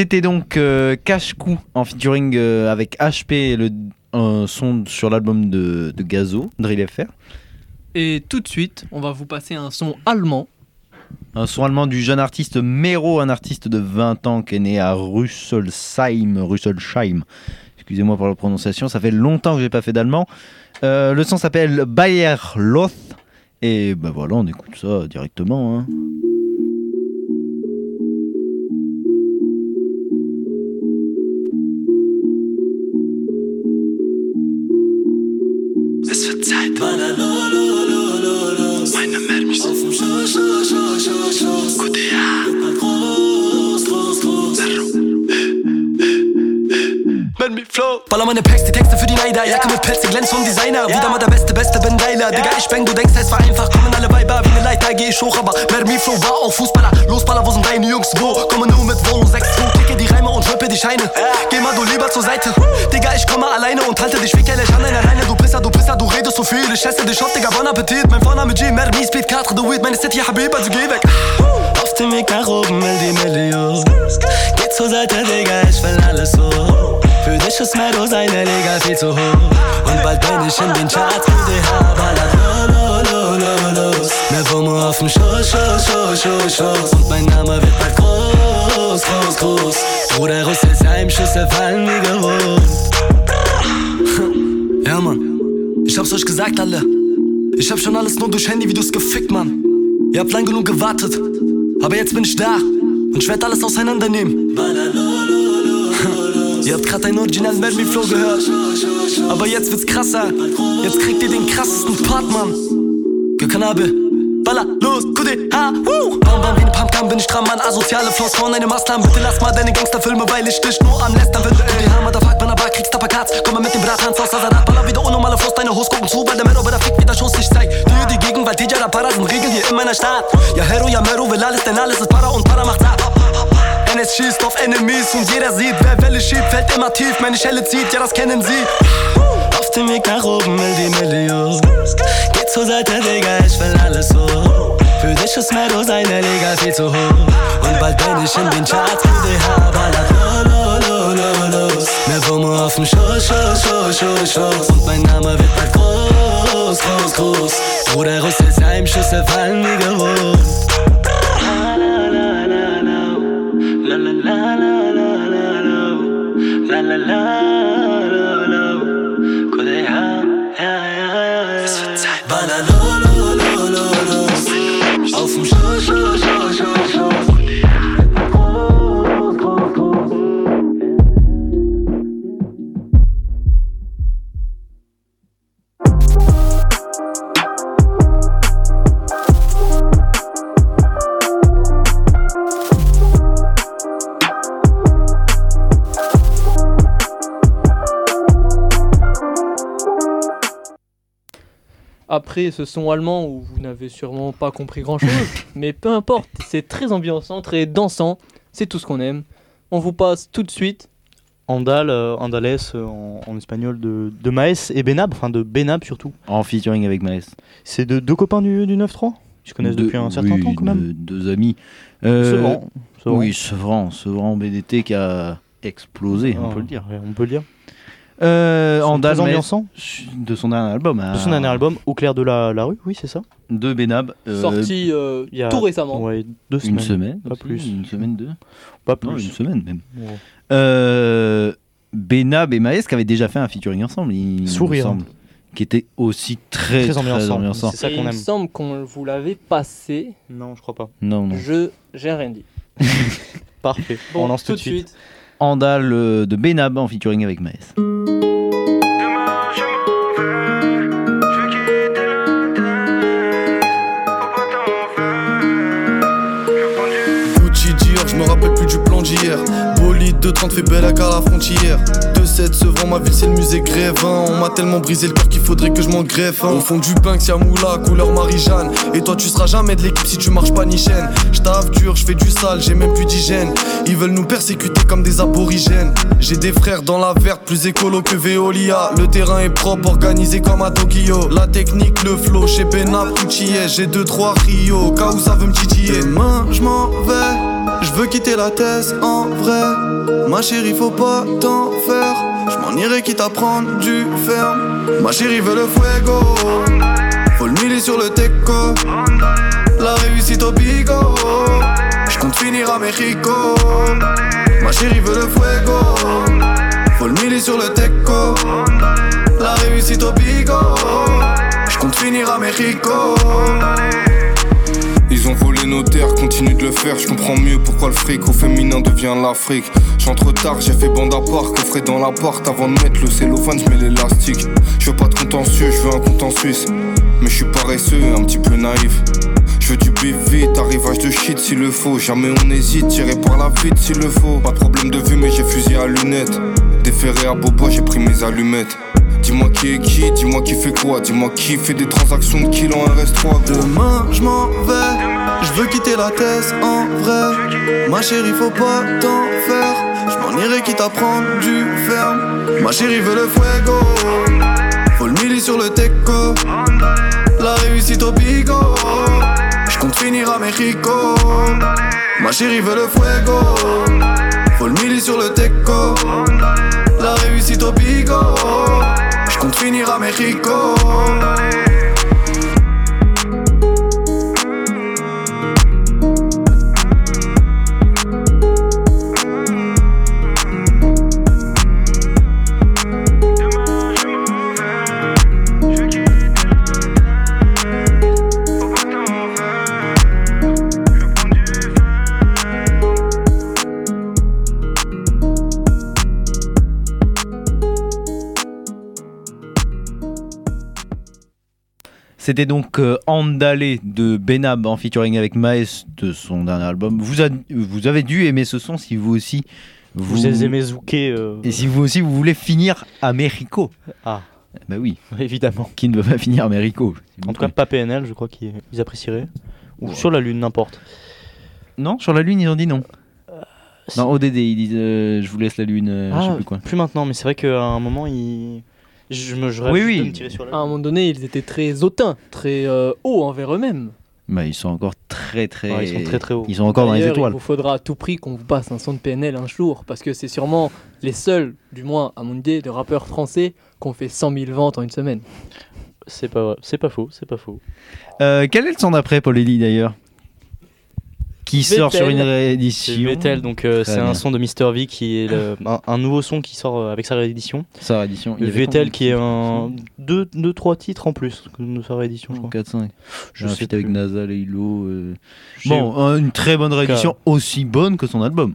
Speaker 2: C'était donc euh, Cache-Cou en featuring euh, avec HP, le un son sur l'album de, de Gazo, Drill FR.
Speaker 3: Et tout de suite, on va vous passer un son allemand.
Speaker 2: Un son allemand du jeune artiste Mero, un artiste de 20 ans qui est né à Rüsselsheim. Rüsselsheim. Excusez-moi pour la prononciation, ça fait longtemps que j'ai pas fait d'allemand. Euh, le son s'appelle Bayer Loth. Et ben voilà, on écoute ça directement. hein.
Speaker 10: Baller meine Packs, die Texte für die Neider. Jacke mit Pelze, glänzt vom Designer. Wieder mal der beste, beste Ben Deiler. Digga, ich bang, du denkst, es war einfach. Kommen alle Weiber wie ne Leiter, geh ich hoch, aber Mermi Flow war auch Fußballer. Los, Baller, wo sind deine Jungs? Wo? Komme nur mit Wohnung 6 die Scheine. Geh mal du lieber zur Seite. Digga, ich komme alleine und halte dich wie ehrlich an einer Leine. Du Pisser, du Pisser, du redest so viel. Ich esse dich auf, Digga, bon Appetit. Mein Vorname G, Mermi, Speed, 4, The Weed. Meine City, Habib, also geh weg. Auf dem Weg nach oben, will die Million. Geh zur Seite, Digga, ich will alles so. Für dich ist Mero seine Liga viel zu hoch. Und bald bin ich in den Charts, lo, lo, lo, Mehr Womo auf dem Schoß, Schoß, Schoß, Schoß, Schoß. Und mein Name wird bald groß, groß, groß. Bruder Russ ist Heimschüsse fallen wie gewohnt. [laughs] Ja, Mann. Ich hab's euch gesagt, alle. Ich hab schon alles nur durch Handyvideos gefickt, Mann. Ihr habt lang genug gewartet. Aber jetzt bin ich da. Und ich werd alles auseinandernehmen. [laughs] Ihr habt grad einen original Melody Flow gehört. Aber jetzt wird's krasser. Jetzt kriegt ihr den krassesten Part, Mann. Gekanabe. Baller, los, Kude, ha, woo! Bam, bam, wie ne Pumpkin bin ich dran, Mann. Asoziale Flows von einem Maslam. Bitte lass mal deine Gangsterfilme, weil ich dich nur am Lästern will. Kude, ha, Motherfuck, bin aber kriegst Tapakats. Komm mal mit dem Brathans aus Asadat. Baller wieder unnormale Flows, deine Hose gucken zu, weil der Mero bei der Fick wieder Schuss. Ich zeig dir die Gegend, weil DJ Para sind Regeln hier in meiner Stadt. Ja, Hero, ja, Mero will alles, denn alles ist Para und Para macht ab. NS schießt auf Enemies und jeder sieht, wer Welle schiebt, fällt immer tief. Meine Schelle zieht, ja, das kennen sie. Auf dem Weg nach oben will die Million. Zur Seite, Digga, ich will alles so. Für dich ist Mero seine Liga viel zu hoch. Und bald bin ich in den Charts, UDH ballert lo, lo, lo, lo, los. Mehr Womo auf dem Schoß, Schoß, Schoß, Schoß, Schoß. Und mein Name wird bald groß, groß, groß. Bruder Russ ist Heimschüsse fallen wie gewohnt.
Speaker 3: Après ce son allemand où vous n'avez sûrement pas compris grand chose, [laughs] mais peu importe, c'est très ambiançant, très dansant, c'est tout ce qu'on aime. On vous passe tout de suite.
Speaker 1: Andal, euh, Andales euh, en, en espagnol de, de Maes et Benab, enfin de Benab surtout.
Speaker 2: En featuring avec Maes.
Speaker 1: C'est de deux copains du, du 9-3 Ils se connaissent depuis un certain
Speaker 2: oui,
Speaker 1: temps quand même.
Speaker 2: Deux, deux amis. Euh,
Speaker 1: Sevran, Sevran.
Speaker 2: Oui, Sevran. Sevran BDT qui a explosé, on
Speaker 1: Ah,
Speaker 2: peut le dire.
Speaker 1: On peut le dire.
Speaker 2: Euh,
Speaker 1: très
Speaker 2: Maes,
Speaker 1: ambiançant.
Speaker 2: de son dernier album.
Speaker 1: De son dernier album, Au clair de la, la rue, oui, c'est ça.
Speaker 2: De Benab. euh,
Speaker 3: Sorti euh,
Speaker 1: il y a-
Speaker 3: tout récemment.
Speaker 1: Ouais, deux
Speaker 2: Une
Speaker 1: semaines.
Speaker 2: semaine.
Speaker 1: Pas
Speaker 2: aussi,
Speaker 1: plus.
Speaker 2: Une semaine, deux.
Speaker 1: Pas
Speaker 2: Non,
Speaker 1: plus.
Speaker 2: une semaine même.
Speaker 1: Ouais.
Speaker 2: Euh, Benab et Maes qui avaient déjà fait un featuring ensemble, il
Speaker 1: Sourire.
Speaker 2: semble. Qui était aussi très,
Speaker 1: Très
Speaker 2: très,
Speaker 1: ambiançant. ça qu'on
Speaker 3: il me
Speaker 1: aime.
Speaker 3: semble qu'on vous l'avait passé.
Speaker 1: Non, je crois pas.
Speaker 2: Non, non.
Speaker 3: Je j'ai rien dit. [laughs]
Speaker 1: Parfait.
Speaker 3: Bon,
Speaker 1: on lance tout de suite.
Speaker 2: Andal euh, de Benab en featuring avec Maes.
Speaker 11: Je me rappelle plus du plan d'hier. Bolide de 30 fait belle à la frontière. 2-7 se vend, ma ville c'est le musée Grévin. On m'a tellement brisé le cœur qu'il faudrait que je m'en greffe. un. Au fond du Banks, y'a Moula, couleur Marie-Jeanne. Et toi, tu seras jamais de l'équipe si tu marches pas ni chaîne. J'taffe dur, je fais du sale, j'ai même plus d'hygiène. Ils veulent nous persécuter comme des aborigènes. J'ai des frères dans la verte, plus écolo que Veolia. Le terrain est propre, organisé comme à Tokyo. La technique, le flow, chez Benap, Gucci, j'ai 2-3 Rio. Au cas où ça veut me titiller. Demain, je m'en vais. Je veux quitter la thèse en vrai. Ma chérie, faut pas t'en faire. Je m'en irai quitte à prendre du ferme. Ma chérie veut le fuego. Faut le miller sur le teco. La réussite au bigo. Je compte finir à Mexico. Ma chérie veut le fuego. Faut le miller sur le teco. La réussite au bigo. Je compte finir à Mexico.
Speaker 12: Ils ont volé nos terres, continuent de le faire. Je comprends mieux pourquoi le fric au féminin devient l'Afrique. J'entre tard, j'ai fait bande à part, coffret dans l'appart. Avant de mettre le cellophane, je mets l'élastique. Je veux pas de contentieux, je veux un compte en Suisse. Mais je suis paresseux, un petit peu naïf. Je veux du bif vite, arrivage de shit s'il le faut. Jamais on hésite, tiré par la vite s'il le faut. Pas de problème de vue, mais j'ai fusil à lunettes. déféré à Bobo, j'ai pris mes allumettes. Dis-moi qui est qui, dis-moi qui fait quoi, dis-moi qui fait des transactions de kill en RS3.
Speaker 11: Demain, je m'en vais, je veux quitter la thèse en vrai. Ma chérie, faut pas t'en faire. Je m'en irai quitte à prendre du ferme. Ma chérie veut le fuego. Faut le milli sur le teco. La réussite au bigot. Je compte finir à Mexico. Ma chérie veut le fuego. Faut le milli sur le teco. La réussite au bigot. Je compte finir à Mexico.
Speaker 2: C'était donc euh, Andalé de Benab en featuring avec Maes de son dernier album. Vous, a- vous avez dû aimer ce son si vous aussi
Speaker 1: Vous aimez Zouké euh,
Speaker 2: et si vous aussi vous voulez finir à Mérico.
Speaker 1: Ah,
Speaker 2: Bah oui, [laughs]
Speaker 1: évidemment.
Speaker 2: qui ne veut pas finir à Mérico
Speaker 1: En tout cas, pas PNL, je crois qu'ils ils apprécieraient. Ou sur la Lune, n'importe.
Speaker 2: non, sur la lune ils ont dit non.
Speaker 1: si.
Speaker 2: Non, ODD ils disent euh, je vous laisse la lune, euh, je sais
Speaker 1: Ah,
Speaker 2: plus quoi.
Speaker 1: plus maintenant, mais c'est vrai qu'à un moment, il. Je me je
Speaker 2: Oui,
Speaker 1: de
Speaker 2: oui.
Speaker 1: me tirer sur la
Speaker 3: À un moment donné, ils étaient très hautains, très euh, hauts envers eux-mêmes.
Speaker 2: Bah ils sont encore très très.
Speaker 1: Ouais, ils sont très très hauts.
Speaker 2: Ils sont encore dans les étoiles.
Speaker 3: Il vous faudra à tout prix qu'on vous passe un son de PNL un jour, parce que c'est sûrement les seuls, du moins à mon idée, de rappeurs français qui ont fait 100 000 ventes en une semaine.
Speaker 1: C'est pas vrai. C'est pas faux, c'est pas faux.
Speaker 2: Euh, quel est le son d'après Paul Ellie d'ailleurs? Qui sort sur
Speaker 3: Vettel.
Speaker 2: une
Speaker 1: C'est
Speaker 2: réédition.
Speaker 1: Vettel, donc euh, c'est un son de Mr V qui est le- un, un nouveau son qui sort euh, avec sa réédition.
Speaker 2: Sa réédition. Il
Speaker 1: Vettel qui est un 2 deux, trois titres en plus de sa réédition, je crois.
Speaker 2: 4 5.
Speaker 1: Je
Speaker 2: J'ai un
Speaker 1: sais
Speaker 2: feat avec. NASA, Leilo. euh. Bon, une très bonne réédition, aussi bonne que son album.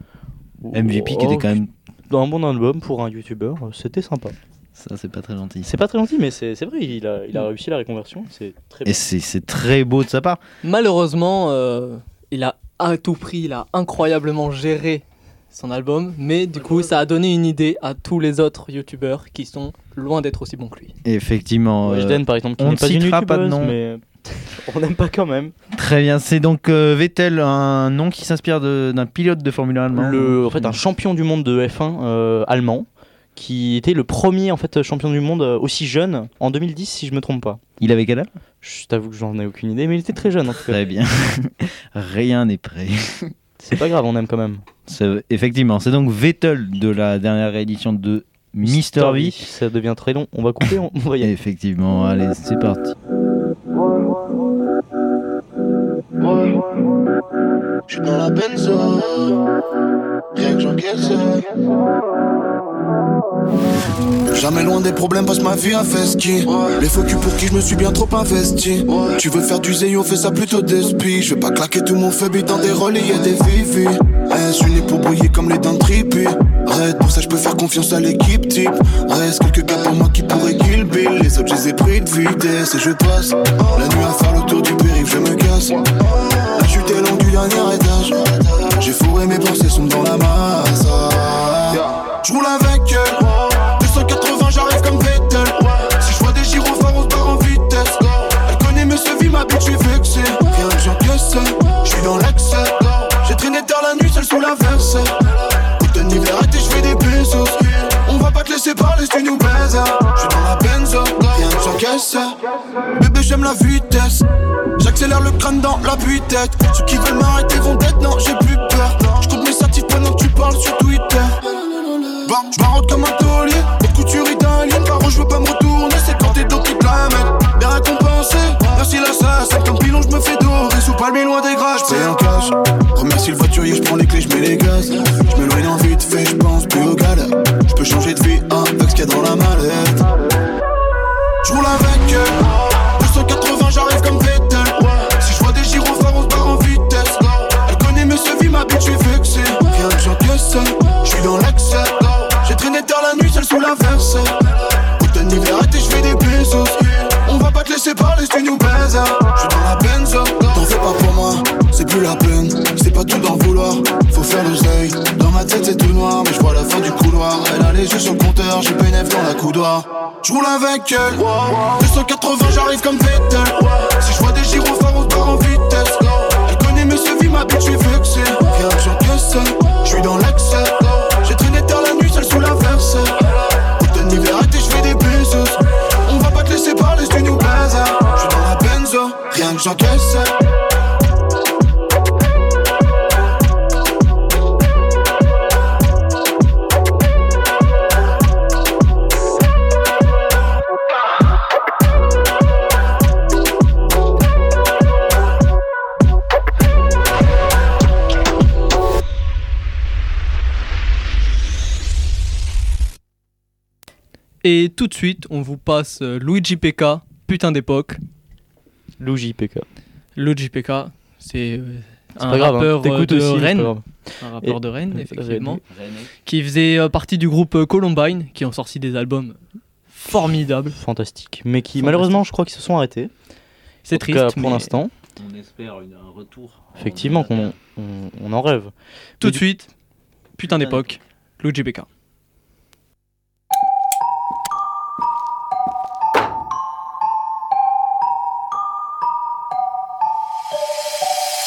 Speaker 2: MVP qui
Speaker 1: Oh,
Speaker 2: était quand même.
Speaker 1: un bon album pour un youtubeur, euh, c'était sympa.
Speaker 2: Ça, c'est pas très gentil.
Speaker 1: C'est pas très gentil, mais c'est c'est vrai, il a, il a réussi la reconversion, c'est très
Speaker 2: Et c'est c'est très beau de sa part.
Speaker 3: Malheureusement, euh, il a à tout prix, il a incroyablement géré son album, mais du coup, ça a donné une idée à tous les autres youtubeurs qui sont loin d'être aussi bons que lui.
Speaker 2: Effectivement. euh,
Speaker 1: Weshden, par exemple, qui
Speaker 2: on
Speaker 1: n'est
Speaker 2: ne
Speaker 1: pas
Speaker 2: citera pas de nom.
Speaker 1: mais [laughs] on n'aime pas quand même.
Speaker 2: Très bien. C'est donc euh, Vettel, un nom qui s'inspire d'un pilote de Formule 1 allemand.
Speaker 1: Le, en fait, un champion du monde de F1 euh, allemand, qui était le premier en fait champion du monde euh, aussi jeune en 2010, si je me trompe pas.
Speaker 2: Il avait quel âge?
Speaker 1: Je t'avoue que j'en ai aucune idée, mais il était très jeune en tout cas.
Speaker 2: Très bien. [laughs] Rien n'est prêt. [laughs]
Speaker 1: C'est pas grave, on aime quand même.
Speaker 2: Effectivement, c'est donc Vettel de la dernière réédition de Mr. V.
Speaker 1: Ça devient très long. On va couper, on, on va y aller.
Speaker 2: Effectivement, allez, c'est parti.
Speaker 13: J'suis dans la benzo, rien que j'encaisse. Jamais loin des problèmes, passe ma vie à. Les faux culs pour qui je me suis bien trop investi. Tu veux faire du zéyo, fais ça plutôt d'esprit. Je vais pas claquer tout mon feu dans des relais et des vivi. Né pour briller comme les dents de tripi. Arrête, pour ça je peux faire confiance à l'équipe type. Reste quelques gars pour moi qui pourraient kill Bill. Les autres, je les ai pris de vitesse et je passe. La nuit à faire le tour du périph', je me casse. La chute est longue du dernier étage. J'ai fourré mes pensées sont dans la masse. Je roule avec elle. 280, j'arrive comme Vettel. Si je vois des gyrophares, on se barre en vitesse. Elle connaît mes sevis, ma bitch, je suis vexé. Rien que j'encaisse, je suis dans l'excès. J'ai traîné tard la nuit, seul sous la verse. Putain d'hiver, et je fais des pesos. On va pas te laisser parler, si tu nous baises. Je suis dans la benzo, rien que j'encaisse. Bébé, j'aime la vitesse. J'accélère le crâne dans la tête Ceux qui veulent m'arrêter vont d'être, non, j'ai plus peur. Je mes satifs pendant que tu parles sur Twitter. Je barotte comme un taulier, haute couture italienne. Par où je veux pas me retourner, c'est quand t'es dos qui te la mettent. Bien récompensé, merci l'assassin. Comme pilon, je me fais dorer sous palmier loin des grâces. J'paye en cash, remercie le voiturier, je prends les clés, je mets les gaz. Je m'éloigne en vite fait, je pense plus au galère. Je peux changer de vie avec ce qu'il y a dans la mallette. Les yeux sur le compteur, j'ai PNF dans la coudoir. Je roule avec elle, 280, j'arrive comme Vettel. Si je vois des gyrophares, on part en vitesse. Elle connaît Monsieur vie, ma bitch, je suis vexé. Viens que j'encaisse, je suis dans l'excès. J'ai traîné tard la nuit, seul sous la verse. Putain d'hiver et je fais des bisous. On va pas te laisser parler, c'est nous blazer. Je suis dans la benzo, rien que j'encaisse.
Speaker 3: Et tout de suite, on vous passe euh, Luigi PK, putain d'époque.
Speaker 1: Luigi PK.
Speaker 3: Luigi PK, c'est euh, un
Speaker 1: pas grave, hein.
Speaker 3: rappeur euh, de
Speaker 1: aussi, c'est pas
Speaker 3: Rennes.
Speaker 1: grave.
Speaker 3: Un rappeur
Speaker 1: Et-
Speaker 3: de Rennes,
Speaker 1: Rennes.
Speaker 3: effectivement. Qui faisait partie du groupe Columbine, qui ont sorti des albums formidables.
Speaker 1: Fantastique. Mais qui,
Speaker 3: Fantastique.
Speaker 1: malheureusement, je crois qu'ils se sont arrêtés.
Speaker 3: C'est triste,
Speaker 1: cas, pour
Speaker 3: mais-
Speaker 1: l'instant.
Speaker 2: On espère une- un retour.
Speaker 1: Effectivement, qu'on on, on en rêve.
Speaker 3: Tout
Speaker 1: Mais
Speaker 3: de
Speaker 1: du-
Speaker 3: suite, putain d'époque, Luigi PK.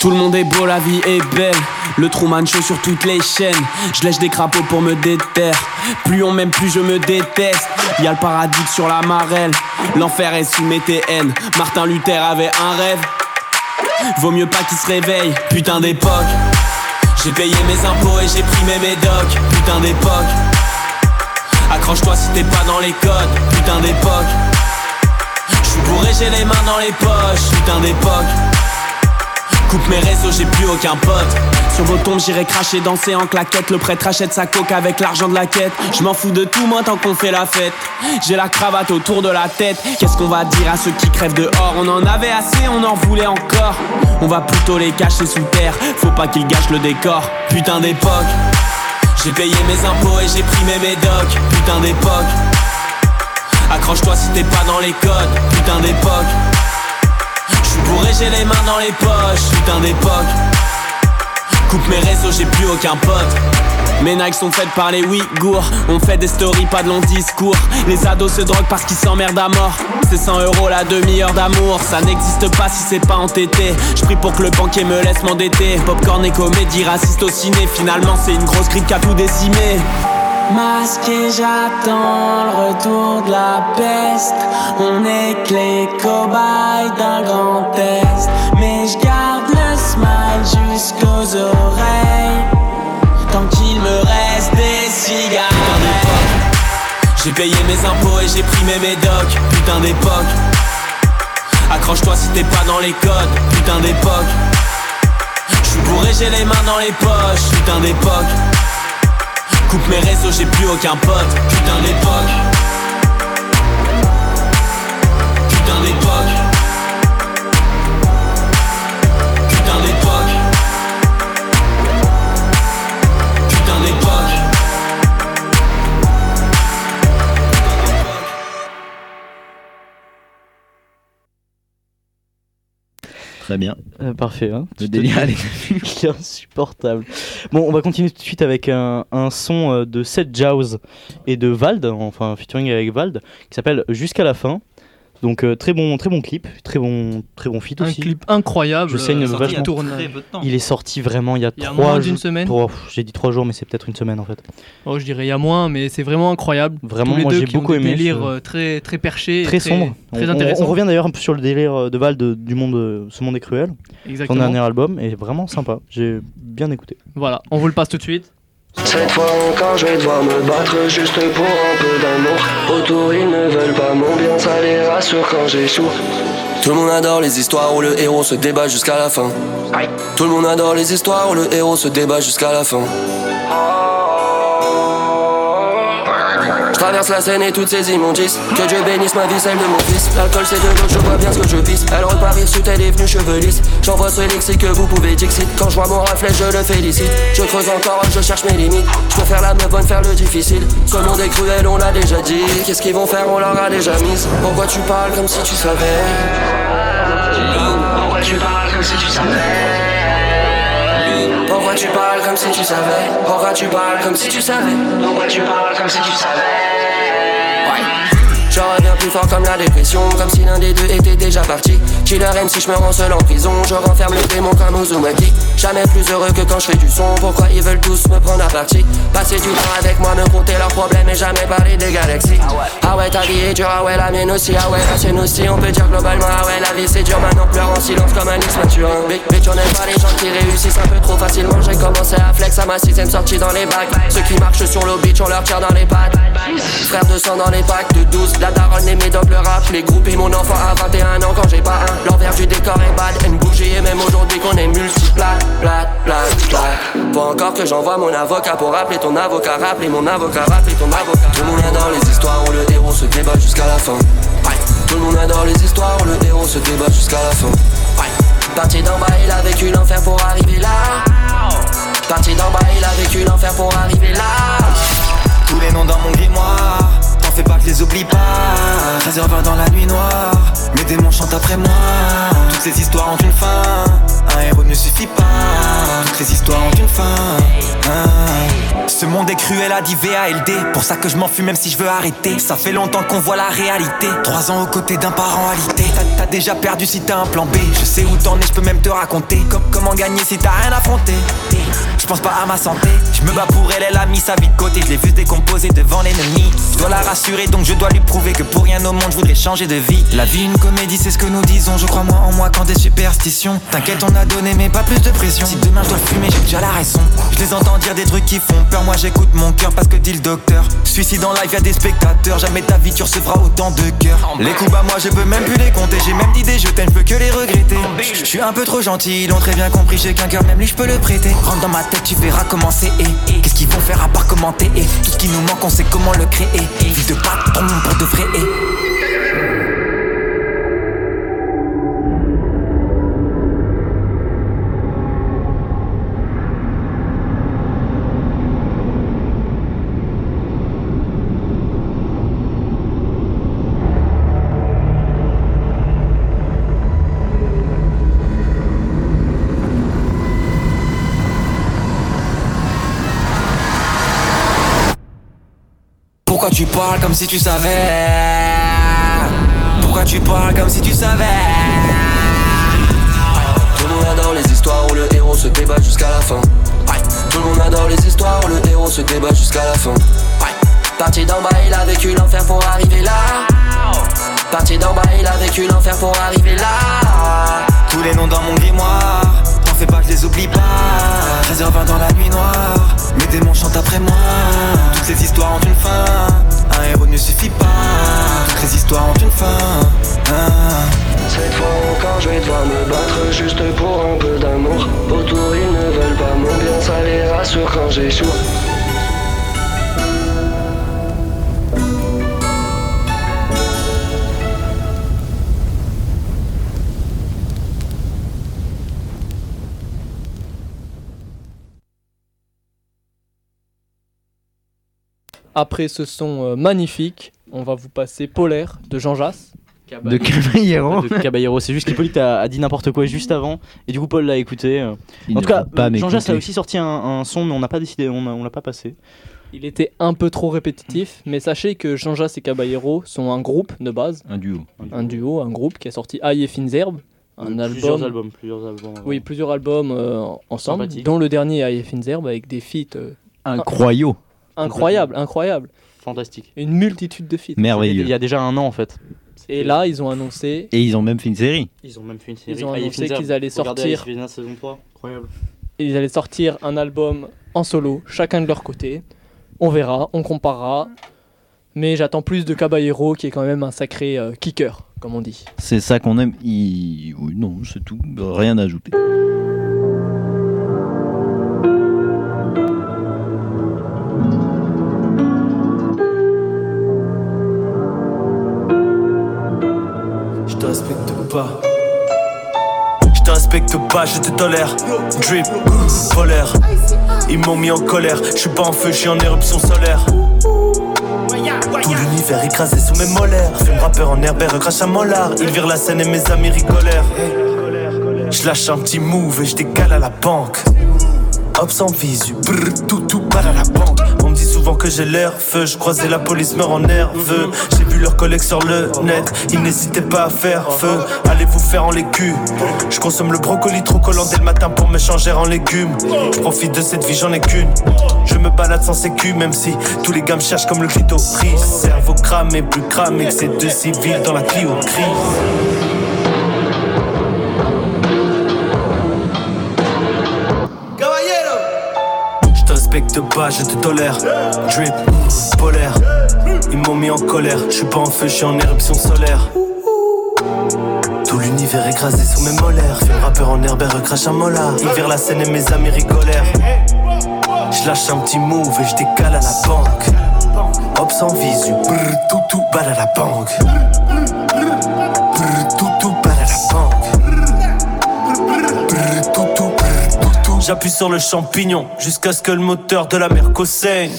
Speaker 14: Tout le monde est beau, la vie est belle. Le Truman Show sur toutes les chaînes. Je lèche des crapauds pour me déterre. Plus on m'aime, plus je me déteste. Y a le paradis sur la marelle. L'enfer est sous mes TN. Martin Luther avait un rêve. Vaut mieux pas qu'il se réveille. Putain d'époque. J'ai payé mes impôts et j'ai pris mes médocs. Putain d'époque. Accroche-toi si t'es pas dans les codes. Putain d'époque. J'suis bourré, j'ai les mains dans les poches. Putain d'époque. Coupe mes réseaux, j'ai plus aucun pote. Sur vos tombes, j'irai cracher, danser en claquette. Le prêtre achète sa coque avec l'argent de la quête. Je m'en fous de tout, moi, tant qu'on fait la fête. J'ai la cravate autour de la tête. Qu'est-ce qu'on va dire à ceux qui crèvent dehors? On en avait assez, on en voulait encore. On va plutôt les cacher sous terre. Faut pas qu'ils gâchent le décor. Putain d'époque. J'ai payé mes impôts et j'ai pris mes médocs. Putain d'époque. Accroche-toi si t'es pas dans les codes. Putain d'époque. Bourré, j'ai les mains dans les poches, putain d'époque. Coupe mes réseaux, j'ai plus aucun pote. Mes Nikes sont faites par les Ouïghours. On fait des stories, pas de longs discours. Les ados se droguent parce qu'ils s'emmerdent à mort. C'est 100 euros la demi-heure d'amour. Ça n'existe pas si c'est pas entêté. Je prie pour que le banquier me laisse m'endetter. Popcorn et comédie, raciste au ciné. Finalement, c'est une grosse grippe qui a tout décimé. Masqué, j'attends le retour de la peste. On est que les cobayes d'un grand test. Mais je garde le smile jusqu'aux oreilles. Tant qu'il me reste des cigares. J'ai payé mes impôts et j'ai pris mes médocs. Putain d'époque. Accroche-toi si t'es pas dans les codes. Putain d'époque. J'suis bourré, j'ai les mains dans les poches. Putain d'époque. Coupe mes réseaux, j'ai plus aucun pote. Putain d'époque. Putain d'époque.
Speaker 2: Très bien.
Speaker 1: Euh, parfait. Hein
Speaker 2: Le délire, [laughs]
Speaker 1: est insupportable. Bon, on va continuer tout de suite avec un, un son euh, de Seth Jaws et de Vald, enfin featuring avec Vald, qui s'appelle Jusqu'à la fin. Donc euh, très bon, très bon clip, très bon, très bon feat
Speaker 3: Un
Speaker 1: aussi.
Speaker 3: clip incroyable,
Speaker 1: Je saigne
Speaker 3: euh, il tournage.
Speaker 1: Il est sorti vraiment il y a
Speaker 3: Il y a
Speaker 1: trois
Speaker 3: moins d'une semaine
Speaker 1: pff, J'ai dit trois jours, mais c'est peut-être une semaine en fait.
Speaker 3: Oh, je dirais il y a moins, mais c'est vraiment incroyable.
Speaker 1: Vraiment,
Speaker 3: Tous les
Speaker 1: moi, j'ai beaucoup aimé
Speaker 3: délires
Speaker 1: ce-
Speaker 3: euh, très très perchés, et
Speaker 1: Très sombre.
Speaker 3: très
Speaker 1: on,
Speaker 3: intéressant.
Speaker 1: on revient d'ailleurs un peu sur le délire euh, de Vald de- du monde, euh, ce monde est cruel.
Speaker 3: Exactement.
Speaker 1: Son dernier album est vraiment sympa. J'ai bien écouté.
Speaker 3: Voilà, on vous le passe tout de suite.
Speaker 15: Cette fois encore je vais devoir me battre juste pour un peu d'amour Autour ils ne veulent pas mon bien, ça les rassure quand j'échoue
Speaker 8: Tout le monde adore les histoires où le héros se débat jusqu'à la fin. Tout le monde adore les histoires où le héros se débat jusqu'à la fin. Traverse la scène et toutes ces immondices. Que Dieu bénisse ma vie, celle de mon fils. L'alcool c'est de l'eau, je vois bien ce que je pisse Elle repart sur elle est venue cheveux lisses J'envoie ce lexique que vous pouvez dixit. Quand je vois mon reflet, je le félicite. Je creuse encore, je cherche mes limites. Je peux faire la meuf bonne, faire le difficile. Ce monde est cruel, on l'a déjà dit. Qu'est-ce qu'ils vont faire, on leur a déjà mise Pourquoi tu parles comme si tu savais? Pourquoi tu parles comme si tu savais? Tu parles comme si
Speaker 15: tu savais. Pourquoi tu parles comme si tu savais. Pourquoi tu parles comme si tu savais Ouais je reviens plus fort comme la dépression, comme si l'un des deux était déjà parti. Killer si je me rends seul en prison, je renferme les démons comme Uzumaki. Jamais plus heureux que quand je fais du son, pourquoi ils veulent tous me prendre à partie? Passer du temps avec moi, me compter leurs problèmes et jamais parler des galaxies. Ah ouais, ta vie est dure, ah ouais, la mienne aussi, ah ouais, la sienne aussi, on peut dire globalement, ah ouais, la vie c'est dur, maintenant pleure en silence comme un mature. Bitch, on aime pas les gens qui réussissent un peu trop facilement, j'ai commencé à flex à ma sixième sortie dans les bacs. Ceux qui marchent sur le beach, on leur tire dans les pattes. Frère de sang dans les packs de 12, la daronne mes dogs le rap. Les groupes et mon enfant à 21 ans quand j'ai pas un. L'envers du décor est bad, une bougie et même aujourd'hui qu'on est multiplat Plat, plat, plat. Faut encore que j'envoie mon avocat pour rappeler ton avocat. Rappeler mon avocat, rappeler ton avocat. Tout le monde adore les histoires où le héros se débat jusqu'à la fin. Tout le monde adore les histoires où le héros se débat jusqu'à la fin. Parti d'en bas, il a vécu l'enfer pour arriver là. Parti d'en bas, il a vécu l'enfer pour arriver là.
Speaker 16: Tous les noms dans mon grimoire fais pas que les oublie pas. 13h20 dans la nuit noire. Mes démons chantent après moi. Toutes ces histoires ont une fin. Un héros ne suffit pas Les histoires ont une fin. Ah. Ce monde est cruel a dit VALD Pour ça que je m'en même si je veux arrêter. Ça fait longtemps qu'on voit la réalité. Trois ans aux côtés d'un parent alité. T'as déjà perdu si t'as un plan B. Je sais où t'en es, je peux même te raconter. Comment gagner si t'as rien affronté Je pense pas à ma santé. Je me bats pour elle, elle a mis sa vie de côté. Je l'ai vu décomposer devant l'ennemi. Je dois la rassurer donc je dois lui prouver que pour rien au monde je voudrais changer de vie. La vie une comédie, c'est ce que nous disons. Je crois moi en moi quand des superstitions. T'inquiète, on a donné, mais pas plus de pression. Je dois fumer, j'ai déjà la raison. Je les entends dire des trucs qui font peur. Moi j'écoute mon cœur parce que dit le docteur. Suicide en live, y'a des spectateurs. Jamais ta vie tu recevras autant de cœur. Les coups à moi, je peux même plus les compter. J'ai même dit des je t'aime, je peux que les regretter. Je suis un peu trop gentil, ils l'ont très bien compris. J'ai qu'un cœur, même lui je peux le prêter. Rentre dans ma tête, tu verras comment c'est. Et qu'est-ce qu'ils vont faire à part commenter Et tout ce qui nous manque, on sait comment le créer. Vie de patron pour de vrai. Pourquoi tu parles comme si tu savais? Pourquoi tu parles comme si tu savais?
Speaker 15: Tout le monde adore les histoires où le héros se débat jusqu'à la fin. Tout le monde adore les histoires où le héros se débat jusqu'à la fin. Parti d'en bas, il a vécu l'enfer pour arriver là. Parti d'en bas, il a vécu l'enfer pour arriver là.
Speaker 16: Tous les noms dans mon grimoire fais pas que je les oublie pas. 13h20 dans la nuit noire. Mes démons chantent après moi. Toutes ces histoires ont une fin. Un héros ne suffit pas. Toutes les histoires ont une fin.
Speaker 15: Cette fois encore je vais devoir me battre Juste pour un peu d'amour. Autour ils ne veulent pas mon bien. Ça les rassure quand j'échoue
Speaker 3: Après ce son euh, magnifique, on va vous passer Polaire de Jean Jass.
Speaker 2: De Caballero.
Speaker 1: De Caballero. C'est juste qu'Hippolyte a, a dit n'importe quoi juste avant. Et du coup, Paul l'a écouté. euh.
Speaker 2: Il
Speaker 1: en tout cas,
Speaker 2: faut pas
Speaker 1: Jean Jass a aussi sorti un, un son, mais on n'a pas décidé, on a- on l'a pas passé.
Speaker 3: Il était un peu trop répétitif, mais sachez que Jean Jass et Caballero sont un groupe de base.
Speaker 2: Un duo.
Speaker 3: Un duo, un groupe qui a sorti Aïe et Fines Herbes. Un album.
Speaker 1: Plusieurs albums, plusieurs albums. euh,
Speaker 3: Oui, plusieurs albums euh, ensemble, dont le dernier Aïe et Fines Herbes avec des feats. euh,
Speaker 2: Incroyaux.
Speaker 3: Incroyables, incroyables.
Speaker 1: Fantastique.
Speaker 3: Une multitude de feats.
Speaker 2: Merveilleux.
Speaker 1: Il y a déjà un an en fait.
Speaker 3: Et là, ils ont annoncé.
Speaker 2: Et ils ont même fait une série.
Speaker 1: Ils ont même fait une série.
Speaker 3: Ils ont
Speaker 1: et
Speaker 3: annoncé qu'ils allaient sortir.
Speaker 1: Aïe et Finzer saison 3. Incroyable.
Speaker 3: Ils allaient sortir un album en solo, chacun de leur côté. On verra, on comparera. Mais j'attends plus de Caballero, qui est quand même un sacré euh, kicker, comme on dit.
Speaker 2: C'est ça qu'on aime. Il- oui, non, c'est tout. Rien à ajouter.
Speaker 17: Respecte pas. Je te respecte pas, je te tolère. Drip, polaire. Ils m'ont mis en colère. Je suis pas en feu, je suis en éruption solaire. Tout l'univers écrasé sous mes molaires. Fume rappeur en herbert, crache à mollard. Ils virent la scène et mes amis rigolèrent. Je lâche un petit move et je décale à la banque. hop sans visu, brr, tout tout, pas à la banque. On me dit souvent que j'ai l'air feu, je croisais la police me rend nerveux. Vu leurs collègues sur le net, ils n'hésitaient pas à faire feu. Allez vous faire en l'écu. Je consomme le brocoli trop collant dès le matin pour me changer en légumes. Je profite de cette vie, j'en ai qu'une. Je me balade sans sécu, même si tous les gars me cherchent comme le clitoris. Cerveau cramé, plus cramé que ces deux civils dans la Clio crise. Respecte pas, je te tolère. Drip, polaire. Ils m'ont mis en colère. Je suis pas en feu, je en éruption solaire. Tout l'univers écrasé sous mes molaires. Fais rappeur en herbe recrache un mola. Ils virent la scène et mes amis rigolèrent. Je lâche un petit move et je décale à la banque. Hop sans visu, brr, tout tout, balle à la banque. J'appuie sur le champignon jusqu'à ce que le moteur de la mer saigne.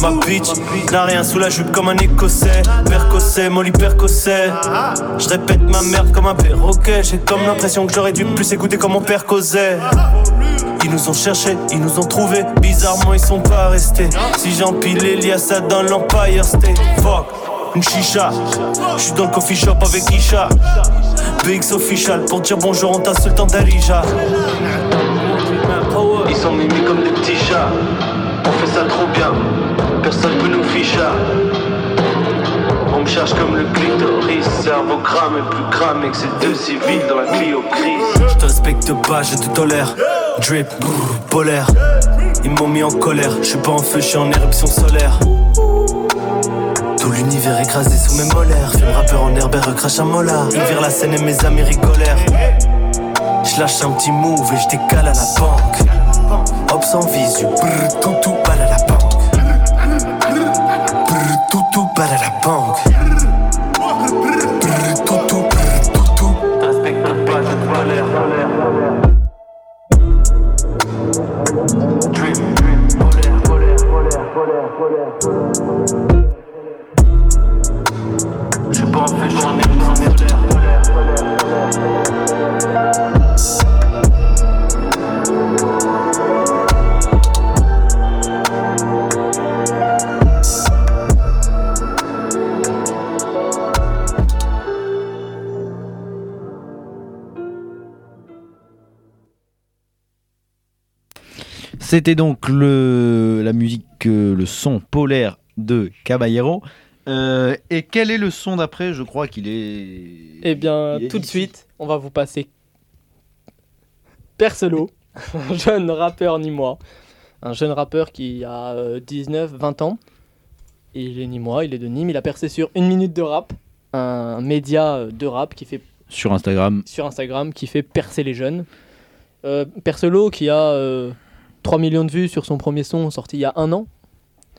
Speaker 17: Ma bitch n'a rien sous la jupe comme un écossais. Percossais, molly percossais. Je répète ma merde comme un perroquet. J'ai comme l'impression que j'aurais dû plus écouter comme mon père causait. Ils nous ont cherchés, ils nous ont trouvés. Bizarrement, ils sont pas restés. Si j'empile Elias dans l'Empire State, fuck. Une chicha, je suis dans le coffee shop avec Isha. BX official pour dire bonjour, on t'a sultan d'Alija. Cerveau cramé, plus cramé que ces deux civils dans la Clio crise. Je te respecte pas, je te tolère. Drip, brr, polaire. Ils m'ont mis en colère, je suis pas en feu, je suis en éruption solaire. Tout l'univers écrasé sous mes molaires. Film rappeur en herbe recrache un mola. Ils la scène et mes amis rigolèrent. Je lâche un petit move et je décale à la banque. Hop sans visu, brr, tout tout, balle à la banque. Brr, tout tout, balle à la banque. Yeah.
Speaker 2: C'était donc le, la musique, euh, le son polaire de Caballero. Euh, et quel est le son d'après? Je crois qu'il est.
Speaker 3: Eh bien,
Speaker 2: est
Speaker 3: tout de suite, on va vous passer Percelo, [laughs] un jeune rappeur ni moi. Un jeune rappeur qui a 19-20 ans. Et il est ni moi, il est de Nîmes. Il a percé sur une minute de rap, un média euh, de rap qui fait
Speaker 2: Sur Instagram.
Speaker 3: sur Instagram qui fait percer les jeunes. Euh, Percelo qui a euh, 3 millions de vues sur son premier son sorti il y a un an,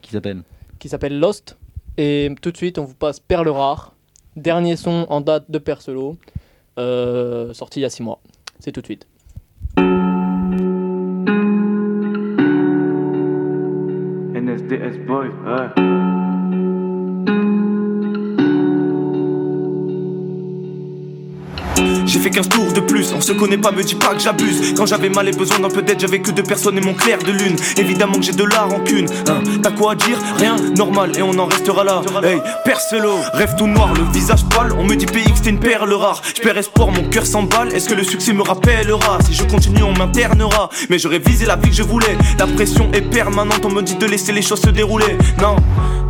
Speaker 2: Qui s'appelle
Speaker 3: qui s'appelle Lost. Et tout de suite, on vous passe Perle Rare, dernier son en date de Percelo, euh, sorti il y a 6 mois. C'est tout de suite.
Speaker 18: NSDS boy, ouais.
Speaker 10: J'ai fait 15 tours de plus, on se connaît pas, me dis pas que j'abuse. Quand j'avais mal et besoin d'un peu d'aide, j'avais que deux personnes et mon clair de lune. Évidemment que j'ai de la rancune. Hein, T'as quoi à dire? Rien, normal, et on en restera là. Hey, perce-le, rêve tout noir, le visage pâle. On me dit PX, t'es une perle rare. J'perds espoir, mon cœur s'emballe. Est-ce que le succès me rappellera? Si je continue, on m'internera. Mais j'aurais visé la vie que je voulais. La pression est permanente, on me dit de laisser les choses se dérouler. Non,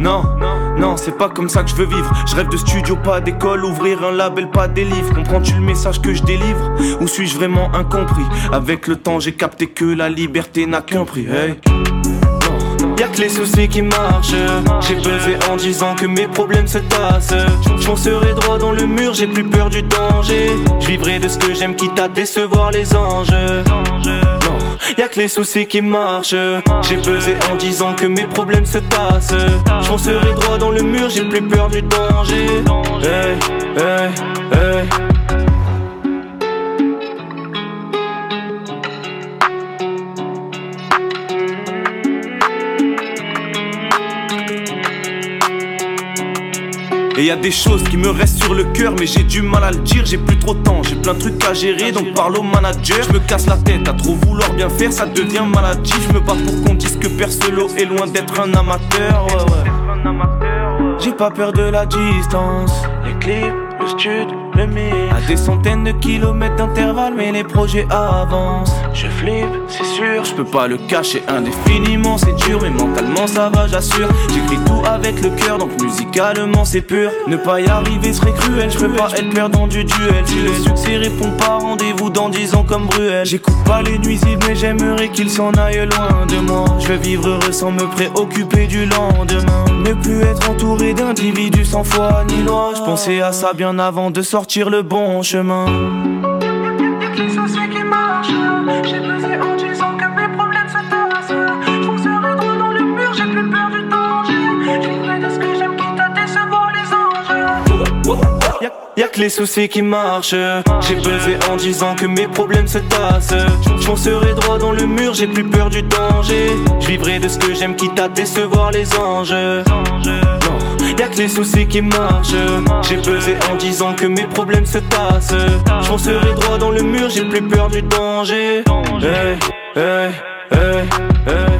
Speaker 10: non, non, c'est pas comme ça que je veux vivre. Je rêve de studio, pas d'école, ouvrir un label, pas des livres. Comprends-tu le message que je délivre? Ou suis-je vraiment incompris? Avec le temps, j'ai capté que la liberté n'a qu'un prix. Hey. Y'a que les soucis qui marchent. J'ai buzzé en disant que mes problèmes se tassent. J'foncerai droit dans le mur, j'ai plus peur du danger. Je vivrai de ce que j'aime, quitte à décevoir les anges. Y'a que les soucis qui marchent. J'ai buzzé en disant que mes problèmes se tassent. J'foncerai droit dans le mur, j'ai plus peur du danger. Hey, hey, hey. Et
Speaker 17: y a des choses qui me restent sur le cœur, mais j'ai du mal à le dire. J'ai plus trop de temps, j'ai plein de trucs à gérer, donc parle au manager. Je me casse la tête à trop vouloir bien faire, ça devient maladif. Je me bats pour qu'on dise que Percelo est loin d'être un amateur. Ouais, ouais. J'ai pas peur de la distance. Les clips, le stud, le. À des centaines de kilomètres d'intervalle, mais les projets avancent. Je flippe, c'est sûr. Je peux pas le cacher indéfiniment, c'est dur, mais mentalement ça va, j'assure. J'écris tout avec le cœur, donc musicalement c'est pur. Ne pas y arriver serait cruel, je peux pas être perdant du duel. Si le succès répond pas, rendez-vous dans 10 ans comme Bruel. J'écoute pas les nuisibles, mais j'aimerais qu'ils s'en aillent loin de moi. Je veux vivre heureux sans me préoccuper du lendemain. Ne plus être entouré d'individus sans foi ni loi. Je pensais à ça bien avant de sortir le bon chemin. Y'a, y'a que les soucis qui marchent. J'ai buzzé en disant que mes problèmes se tassent. Je foncerai droit dans le mur, j'ai plus peur du danger. Je vivrai de ce que j'aime, quitte à décevoir les anges. Y'a que les soucis qui marchent. J'ai buzzé en disant que mes problèmes se tassent. Je droit dans le mur, j'ai plus peur du danger. Hey, hey, hey, hey.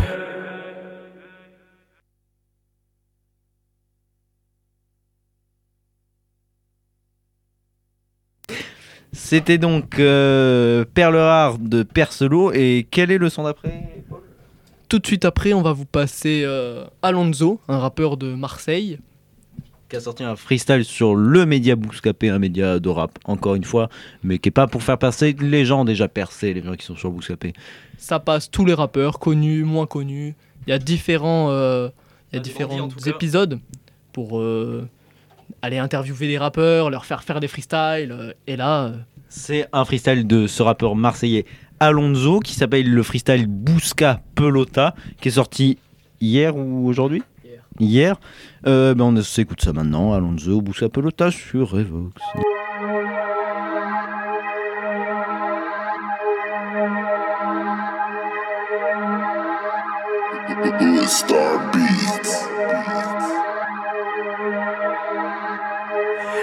Speaker 2: C'était donc euh, Perle Rare de Percelo. Et quel est le son d'après
Speaker 3: Tout de suite après, on va vous passer euh, Alonso, un rappeur de Marseille.
Speaker 2: Qui a sorti un freestyle sur le média Bouscapé, un média de rap, encore une fois, mais qui est pas pour faire percer les gens déjà percés, les gens qui sont sur Bouscapé.
Speaker 3: Ça passe tous les rappeurs, connus, moins connus. Il y a différents, euh, il y a différents épisodes pour euh, aller interviewer des rappeurs, leur faire faire des freestyles. euh, et là, euh,
Speaker 2: C'est un freestyle de ce rappeur marseillais Alonso qui s'appelle le freestyle Bousca Pelota qui est sorti hier ou aujourd'hui? Hier. Euh, ben on s'écoute ça maintenant. Alonso Bousca Pelota sur Revox.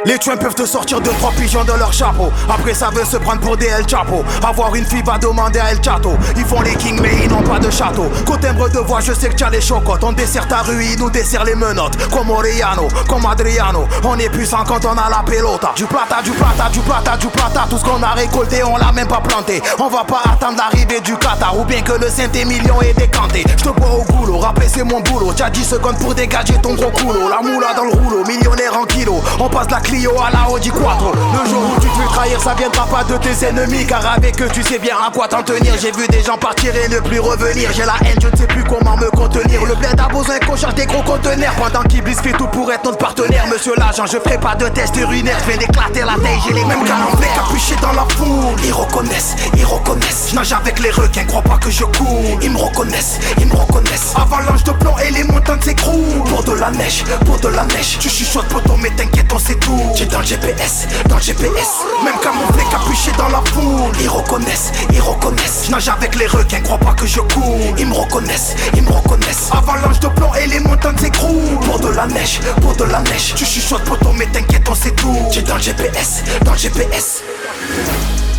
Speaker 5: Les tuins peuvent te sortir de trois pigeons de leur chapeau. Après, ça veut se prendre pour des El Chapo. Avoir une fille va demander à El Chato. Ils font les kings, mais ils n'ont pas de château. Qu'au timbre de voix, je sais que t'as les chocottes. On dessert ta ruine, nous dessert les menottes. Comme Oriano, comme Adriano. On est puissant quand on a la pelota. Du plata, du plata, du plata, du plata. Tout ce qu'on a récolté, on l'a même pas planté. On va pas attendre l'arrivée du Qatar. Ou bien que le Saint-Émilion est décanté. Je te bois au boulot, rapper c'est mon boulot. T'as 10 secondes pour dégager ton gros coulo. La moula dans le rouleau, millionnaire en kilo. On passe la Clio à la Audi Quattro. Le jour où tu te fais trahir, ça viendra pas de tes ennemis. Car avec eux, tu sais bien à quoi t'en tenir. J'ai vu des gens partir et ne plus revenir. J'ai la haine, je ne sais plus comment me contenir. Le bled a besoin qu'on charge des gros conteneurs. Pendant qu'Iblis fait tout pour être notre partenaire. Monsieur l'agent, je ferai pas de test urinaire. Je vais d'éclater la taille, j'ai les mêmes calendriers capuchés dans la foule. Ils reconnaissent, ils reconnaissent. Je nage avec les requins, crois pas que je cours. Ils me reconnaissent, ils me reconnaissent. Avalanche de plomb et les montagnes s'écroulent. Pour de la neige, pour de la neige. Tu chuchotes poteau, mais t'inquiète, on sait tout. J'ai dans le GPS, dans le GPS. Même camouflé, capuché dans la foule. Ils reconnaissent, ils reconnaissent. Je nage avec les requins, crois pas que je cours. Ils me reconnaissent, ils me reconnaissent. Avalanche de plomb et les montagnes s'écroulent. Pour de la neige, pour de la neige. Tu chuchotes poteau, mais t'inquiète, on sait tout. J'ai dans le GPS, dans le GPS.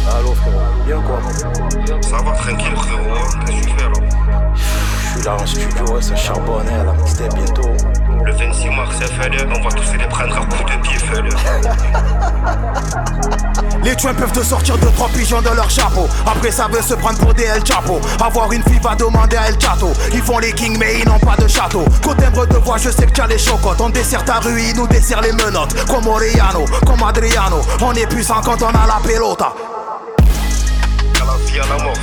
Speaker 19: Allô frérot, bien quoi?
Speaker 20: Ça va tranquille frérot, qu'est-ce que tu fais
Speaker 19: suis là en studio, ouais, ça charbonne, la mixtape bientôt.
Speaker 20: Le 26 mars, FL, on va tous les prendre à coups de pied, FL. [laughs]
Speaker 5: Les tuins peuvent te sortir de trois pigeons de leur chapeau. Après, ça veut se prendre pour des El Chapo. Avoir une fille va demander à El Chato. Ils font les kings, mais ils n'ont pas de château. Timbre de voix, je sais que t'as les chocottes. On dessert ta rue, ils nous dessert les menottes. Comme Oriano, comme Adriano. On est puissant quand on a la pelota.
Speaker 20: À la vie, à la mort,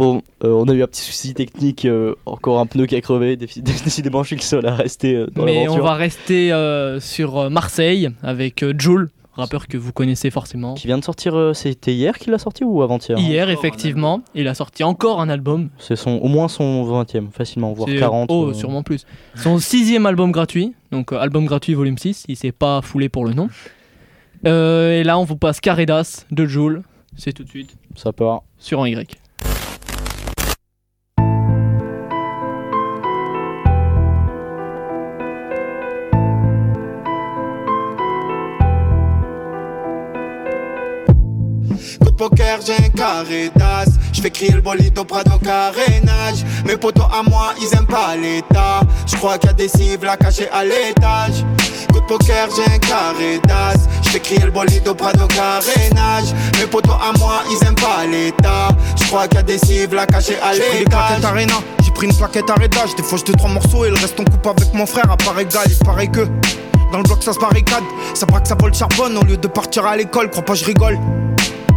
Speaker 1: Bon, euh, on a eu un petit souci technique, euh, encore un pneu qui a crevé. [laughs] Décidément, je suis le seul à rester euh, dans
Speaker 3: Mais on va rester euh, sur Marseille avec euh, Joule, rappeur que vous connaissez forcément.
Speaker 1: Qui vient de sortir, euh, c'était hier qu'il l'a sorti ou avant-hier
Speaker 3: Hier, effectivement, il a sorti encore un album.
Speaker 1: C'est son, au moins son 20e, facilement, voire
Speaker 3: C'est-
Speaker 1: 40.
Speaker 3: Oh,
Speaker 1: euh,
Speaker 3: sûrement plus. Son sixième album gratuit, donc euh, album gratuit volume 6, il s'est pas foulé pour le nom. Euh, et là, on vous passe Caredas de Joule, c'est tout de suite.
Speaker 1: Ça part.
Speaker 3: Sur un Y.
Speaker 13: poker, j'ai un carré d'as. Je fais crier le bolide au Prado carénage. Mes potos à moi, ils aiment pas l'état. Je crois qu'il y a des cibles à cacher à l'étage. Coup de poker, j'ai un carré d'as. Je fais crier le bolide au Prado carénage. Mes potos à moi, ils aiment pas l'état. Je crois qu'il y a des cibles à cacher à l'étage.
Speaker 21: pris une plaquette arrêtage. Des fois je te trois morceaux et le reste on coupe avec mon frère à part égal. Il paraît que dans le bloc ça se barricade. Ça braque, ça vole charbonne au lieu de partir à l'école. Crois pas, je rigole.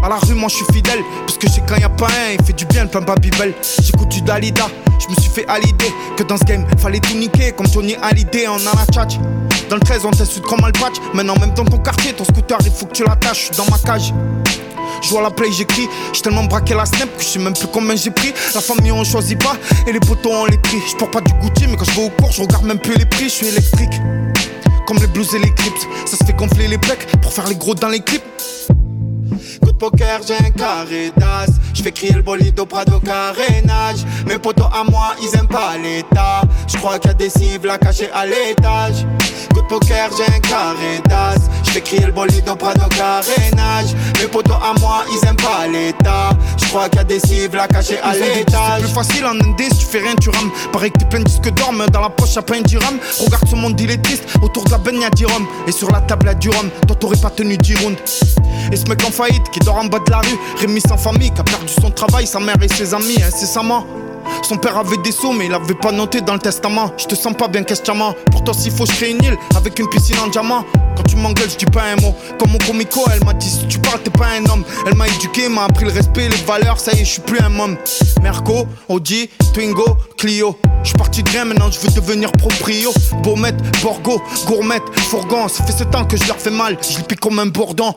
Speaker 21: À la rue, moi je suis fidèle. Parce que je sais quand y a pas un, il fait du bien le pain Babybel. J'écoute du Dalida, je me suis fait à l'idée que dans ce game fallait tout niquer. Comme Johnny Hallyday en a la tchatch. Dans le 13, on t'insulte comme le patch. Maintenant, même dans ton quartier, ton scooter, il faut que tu l'attaches. Dans ma cage. Je à la play, j'écris. J'ai tellement braqué la snap que je sais même plus combien j'ai pris. La famille, on choisit pas et les potos, on les trie. Je pas du Gucci, mais quand je vais au cours, je regarde même plus les prix. Je suis électrique. Comme les blues et les clips. Ça se fait gonfler les plecs pour faire les gros dans les clips.
Speaker 13: Coup de poker, j'ai un carré d'as. Je fais crier le bolide au Prado carénage. Mes potos à moi, ils aiment pas l'état. Je crois qu'il y a des cibles à cacher à l'étage. Coup de poker, j'ai un carré d'as. Je fais crier le bolide au Prado carénage. Mes potos à moi, ils aiment pas l'état. Je crois qu'il y a des cibles à cacher à l'étage.
Speaker 21: C'est plus facile en ND si tu fais rien, tu rames. Pareil que t'es plein de disques d'or, mais dans la poche y'a un dirham. Regarde ce monde, il est triste. Autour de la benne y'a 10 rhum. Et sur la table y'a du rhum. Toi t'aurais pas tenu 10 rounds. Et ce mec en faillite qui dort en bas de la rue. Rémi sans famille, qui a perdu son travail, sa mère et ses amis incessamment. Son père avait des sous, mais il avait pas noté dans le testament. Je te sens pas bien questionnement. Pourtant, s'il faut, je crée une île avec une piscine en diamant. Quand tu m'engueules, je dis pas un mot. Comme mon comico, elle m'a dit si tu parles, t'es pas un homme. Elle m'a éduqué, m'a appris le respect, les valeurs. Ça y est, je suis plus un homme. Merco, Audi, Twingo, Clio. Je suis parti de rien, maintenant je veux devenir proprio. Baumette, Borgo, Gourmette, Fourgon. Ça fait 7 ans que je leur fais mal. Je les pique comme un bourdon.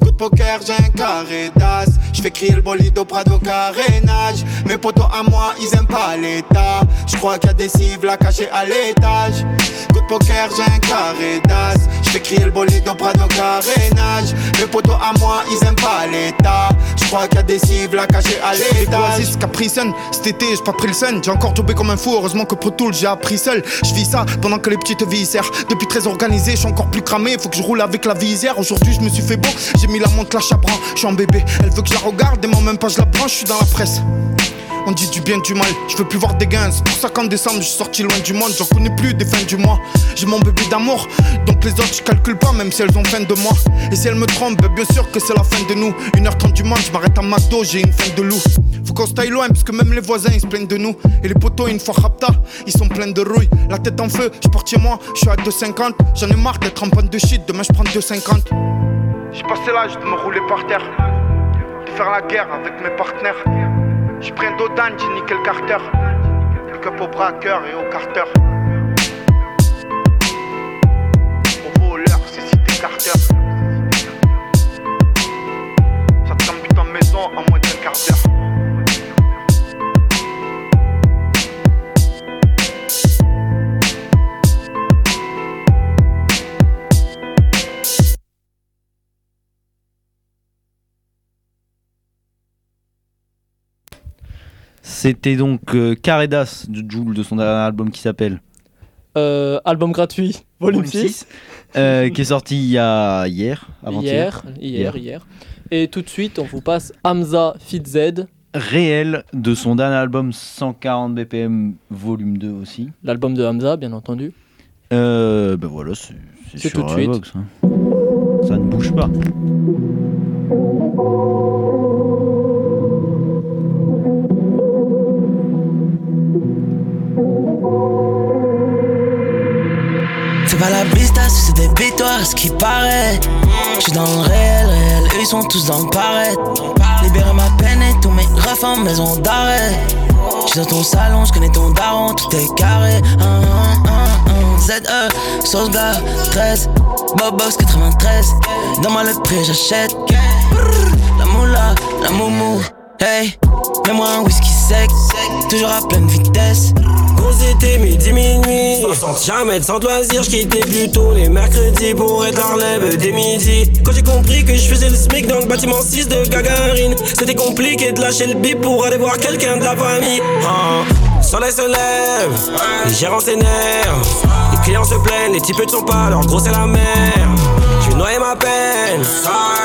Speaker 13: Coup de poker, j'ai un carré d'as. Je fais crier le bolide au Prado carénage. Mes potos à moi, ils aiment pas l'état. Je crois qu'il y a des cibles à cacher à l'étage. Coup de poker, j'ai un carré d'as. Je fais crier le bolide au Prado carénage. Mes potos à moi, ils aiment pas l'état. Je crois qu'il y a des cibles à cacher à l'étage.
Speaker 21: Oasis, Capri Sun, cet été j'ai pas pris le sun J'ai encore jobé comme un fou, heureusement que Pro Tools j'ai appris seul Je vis ça pendant que les petites viscères Depuis très organisé, je suis encore plus cramé Faut que je roule avec la visière Aujourd'hui je me suis fait beau, j'ai mis la montre la chabran Je suis en bébé, elle veut que je la regarde Et moi même pas je la branche, je suis dans la presse on dit du bien, du mal, je veux plus voir des gains. C'est pour ça qu'en décembre, je suis sorti loin du monde. J'en connais plus des fins du mois. J'ai mon bébé d'amour, donc les autres, je calcule pas, même si elles ont faim de moi. Et si elles me trompent, ben bien sûr que c'est la fin de nous. 1h30 du monde, je m'arrête à McDo, j'ai une faim de loup. Faut qu'on se taille loin, puisque même les voisins ils se plaignent de nous. Et les poteaux, une fois rapta, ils sont pleins de rouille. La tête en feu, je pars chez moi, je suis à 2,50. J'en ai marre d'être en panne de shit, demain je prends 2,50. J'ai passé l'âge de me rouler par terre, de faire la guerre avec mes partenaires. J'ai pris un Dodan, j'ai niqué le Carter. Le cup au braqueur et au carter.
Speaker 2: C'était donc euh, Caredas de Joule de son dernier album qui s'appelle
Speaker 3: Euh, album gratuit, volume
Speaker 2: Volume
Speaker 3: 6.
Speaker 2: euh, qui est sorti il y a hier, avant-hier.
Speaker 3: Hier, hier, hier. Et tout de suite, on vous passe Hamza Fit Z,
Speaker 2: Réel de son dernier album 140 BPM volume 2 aussi.
Speaker 3: l'album de Hamza, bien entendu.
Speaker 2: Euh, ben voilà, c'est
Speaker 3: tout de suite.
Speaker 2: Hein. Ça ne bouge pas.
Speaker 22: Pas la bista, si c'est des victoires, ce qui paraît. J'suis dans le réel, réel, eux ils sont tous dans le paraître. Libérer ma peine et tous mes refs en maison d'arrêt. J'suis dans ton salon, j'connais ton daron, tout est carré. ZE, sauce gars, 13, Bobox 93. Donne-moi le prix, j'achète. La moula, la moumou. Hey, mets-moi un whisky sec, toujours à pleine vitesse.
Speaker 23: Gros c'était midi minuit. 60 jamais sans loisir, j'quittais plutôt les mercredis pour être en lève dès midi Quand j'ai compris que je faisais le SMIC dans le bâtiment 6 de Gagarine C'était compliqué de lâcher le bip pour aller voir quelqu'un de la famille. Ah, Soleil se lève, les gérants s'énervent. Les clients se plaignent, les types ne sont pas, leur gros c'est la merde. J'ai noyé ma peine,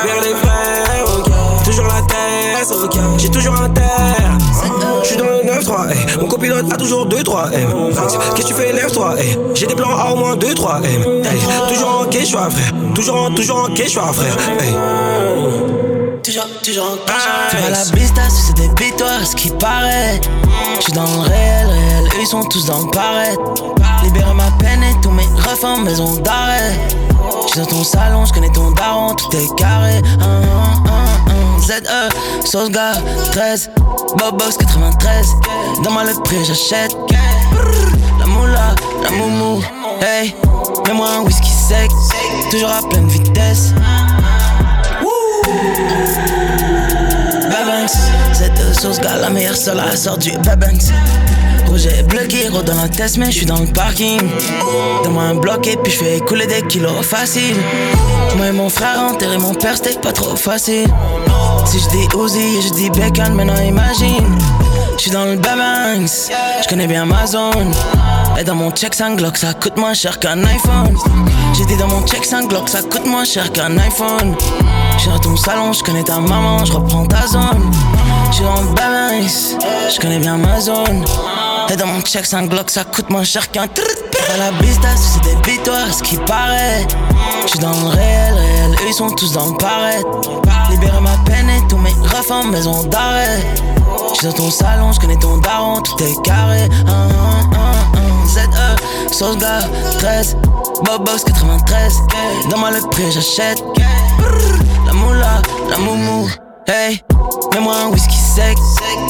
Speaker 23: vers les frères, Toujours la tête, ok J'ai toujours un terre J'suis dans le 9-3, eh. mon copilote a toujours 2-3 eh. Qu'est-ce que tu fais, lève-toi eh. J'ai des plans à au moins 2-3 eh. Eh. Toujours en quechua frère Toujours en, toujours en quechua frère.
Speaker 22: Toujours, toujours en Tu vois la bista, si c'est des victoires, ce qui paraît. J'suis dans le réel, réel, eux ils sont tous dans le paraître. Libérer ma peine et tous mes refs en maison d'arrêt. J'suis dans ton salon, j'connais ton daron, tout est carré. Hein, hein, hein. ZE, sauce gars, 13, Bobox 93. Donne-moi le prix, j'achète. La moula, la moumou. Hey, mets-moi un whisky sec, toujours à pleine vitesse. Babanks, cette sauce gars, la meilleure seule à sort du Babanks. Projet bloqué, gros dans la test, mais je suis dans le parking. Donne-moi un bloc et puis je fais couler des kilos facile. Moi et mon frère enterrer mon père, c'était pas trop facile. Si je dis et je dis Bacon, maintenant imagine. Je suis dans le Babanks, je connais bien ma zone. Et dans mon check 5 Glock, ça coûte moins cher qu'un iPhone. Dit dans mon check 5 Glock, ça coûte moins cher qu'un iPhone. J'suis dans ton salon, je connais ta maman, je reprends ta zone. J'suis dans le balance, je connais bien ma zone. Et dans mon check 5 Glock, ça coûte moins cher qu'un. Pas la bista, c'est des victoires, ce qui paraît. J'suis dans le réel, réel, eux ils sont tous dans le paraître. Libérer ma peine et tous mes refs en maison d'arrêt. J'suis dans ton salon, je connais ton daron, tout est carré. ZE, sauce gars, 13, Bobox 93. Donne-moi le prix, j'achète. La moula, la moumou. Hey, mets-moi un whisky sec,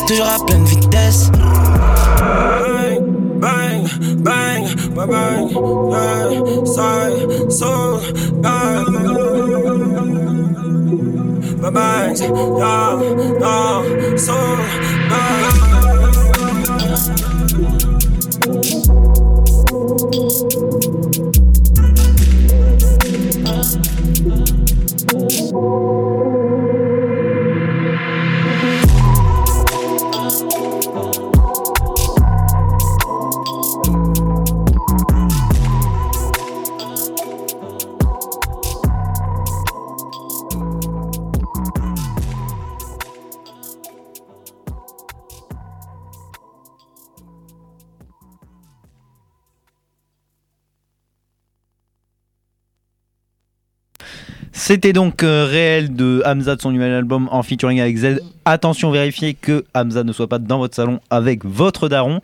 Speaker 22: toujours à pleine vitesse.
Speaker 23: Bang, bang, bang, bang, yeah, side, bang. Bang, bang, yeah, yeah, soul,
Speaker 2: C'était donc euh, réel de Hamza de son nouvel album en featuring avec Z. Attention, vérifiez que Hamza ne soit pas dans votre salon avec votre daron.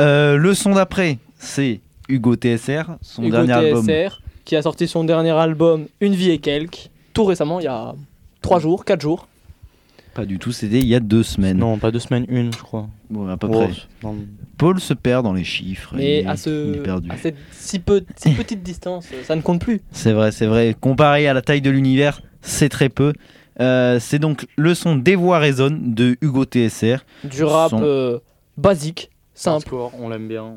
Speaker 2: Euh, le son d'après, c'est Hugo TSR, son
Speaker 3: Hugo
Speaker 2: dernier album.
Speaker 3: TSR, qui a sorti son dernier album Une vie et quelques, tout récemment, il y a 3 jours, 4 jours.
Speaker 2: Pas du tout, c'était il y a deux semaines.
Speaker 1: Non, pas deux semaines, une, je crois.
Speaker 2: Bon, à peu près.
Speaker 1: non.
Speaker 2: Paul se perd dans les chiffres.
Speaker 3: Mais
Speaker 2: il-
Speaker 3: à,
Speaker 2: il est perdu.
Speaker 3: à cette si, peu, si [laughs] petite distance, ça ne compte plus.
Speaker 2: C'est vrai, c'est vrai. Comparé à la taille de l'univers, c'est très peu. Euh, c'est donc le son Des voix résonnent de Hugo TSR.
Speaker 3: Du rap
Speaker 2: Son-
Speaker 3: euh, basique, simple.
Speaker 1: on l'aime bien.